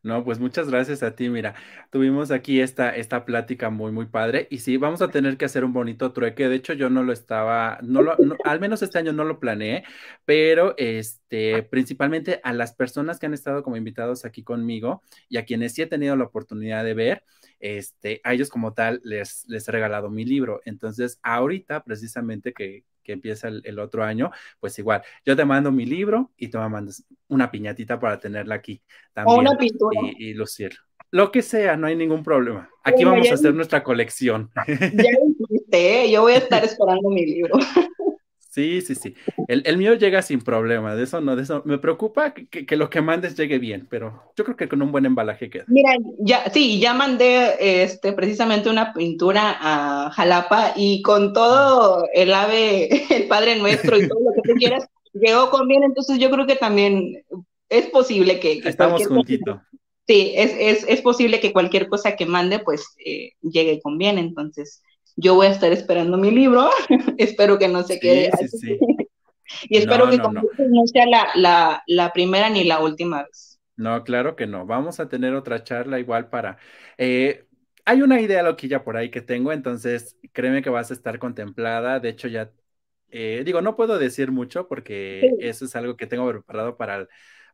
Speaker 1: No, pues muchas gracias a ti. Mira, tuvimos aquí esta, esta plática muy, muy padre. Y sí, vamos a tener que hacer un bonito trueque. De hecho, yo no lo estaba, no lo, al menos este año no lo planeé, pero este, principalmente a las personas que han estado como invitados aquí conmigo y a quienes sí he tenido la oportunidad de ver, este, a ellos como tal les, les he regalado mi libro. Entonces, ahorita precisamente que, que empieza el, el, otro año, pues igual, yo te mando mi libro y tú me mandas una piñatita para tenerla aquí también.
Speaker 2: O una pintura.
Speaker 1: Y, y lucir. Lo que sea, no hay ningún problema. Aquí vamos a hacer nuestra colección.
Speaker 2: Ya hiciste, yo voy a estar esperando mi libro.
Speaker 1: Sí, sí, sí. El, el, mío llega sin problema, de eso no, de eso. Me preocupa que, que, lo que mandes llegue bien, pero yo creo que con un buen embalaje queda.
Speaker 2: Mira, ya, sí, ya mandé este, precisamente una pintura a Jalapa y con todo el ave, el Padre Nuestro y todo lo que tú quieras, llegó con bien, entonces yo creo que también es posible que... que
Speaker 1: Estamos juntitos.
Speaker 2: Sí, es, es, es, posible que cualquier cosa que mande, pues, eh, llegue con bien, entonces yo voy a estar esperando mi libro, espero que no se quede
Speaker 1: sí, sí, sí.
Speaker 2: y espero no, que no, no. no sea la, la, la, primera ni la última vez.
Speaker 1: No, claro que no, vamos a tener otra charla igual para... Eh, hay una idea loquilla por ahí que tengo, entonces créeme que vas a estar contemplada, de hecho ya Eh, digo, no puedo decir mucho porque eso es algo que tengo preparado para,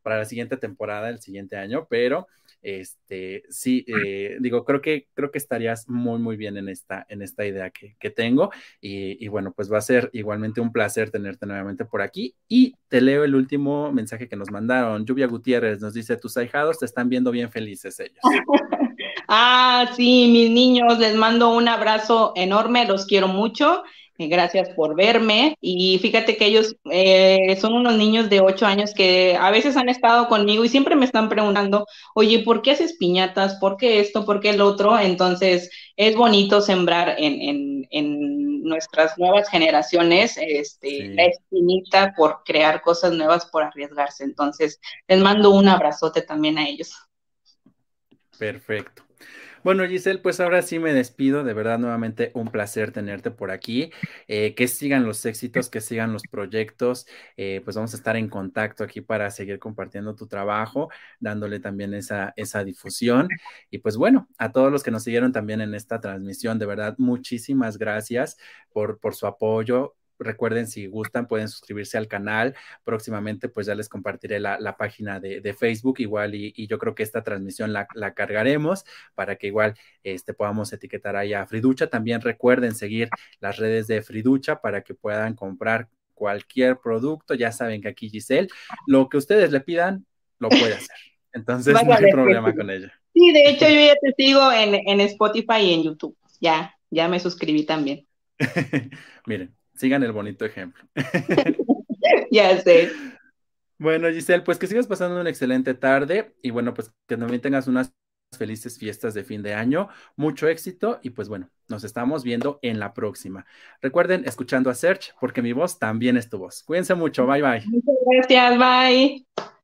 Speaker 1: para la siguiente temporada, el siguiente año, pero este, sí, eh, digo, creo que, creo que estarías muy, muy bien en esta, en esta idea que, que tengo. Y, bueno, pues va a ser igualmente un placer tenerte nuevamente por aquí. Y te leo el último mensaje que nos mandaron. Lluvia Gutiérrez nos dice, tus ahijados te están viendo bien felices ellos.
Speaker 2: ah, sí, mis niños, les mando un abrazo enorme, los quiero mucho. Eh, gracias por verme. Y fíjate que ellos eh, son unos niños de ocho años que a veces han estado conmigo y siempre me están preguntando, oye, ¿por qué haces piñatas? ¿Por qué esto? ¿Por qué el otro? Entonces, es bonito sembrar en, en, nuestras nuevas generaciones este, la espinita por crear cosas nuevas, por arriesgarse. Entonces, les mando un abrazote también a ellos.
Speaker 1: Perfecto. Bueno, Giselle, pues ahora sí me despido. De verdad, nuevamente un placer tenerte por aquí. Eh, que sigan los éxitos, que sigan los proyectos. Eh, pues vamos a estar en contacto aquí para seguir compartiendo tu trabajo, dándole también esa, esa difusión. Y pues bueno, a todos los que nos siguieron también en esta transmisión, de verdad, muchísimas gracias por, por su apoyo recuerden si gustan pueden suscribirse al canal. Próximamente pues ya les compartiré la, página de, Facebook igual y, yo creo que esta transmisión la, cargaremos para que igual este, podamos etiquetar ahí a Friducha. También recuerden seguir las redes de Friducha para que puedan comprar cualquier producto. Ya saben que aquí Giselle lo que ustedes le pidan lo puede hacer. Entonces no hay problema con ella
Speaker 2: sí de hecho yo ya te sigo en, en Spotify y en YouTube. Ya ya me suscribí también.
Speaker 1: Miren sigan el bonito ejemplo.
Speaker 2: ya sé.
Speaker 1: Bueno, Giselle, pues que sigas pasando una excelente tarde y bueno, pues que también tengas unas felices fiestas de fin de año, mucho éxito y pues bueno, nos estamos viendo en la próxima. Recuerden, escuchando a Search, porque mi voz también es tu voz. Cuídense mucho, bye bye.
Speaker 2: Muchas gracias, bye.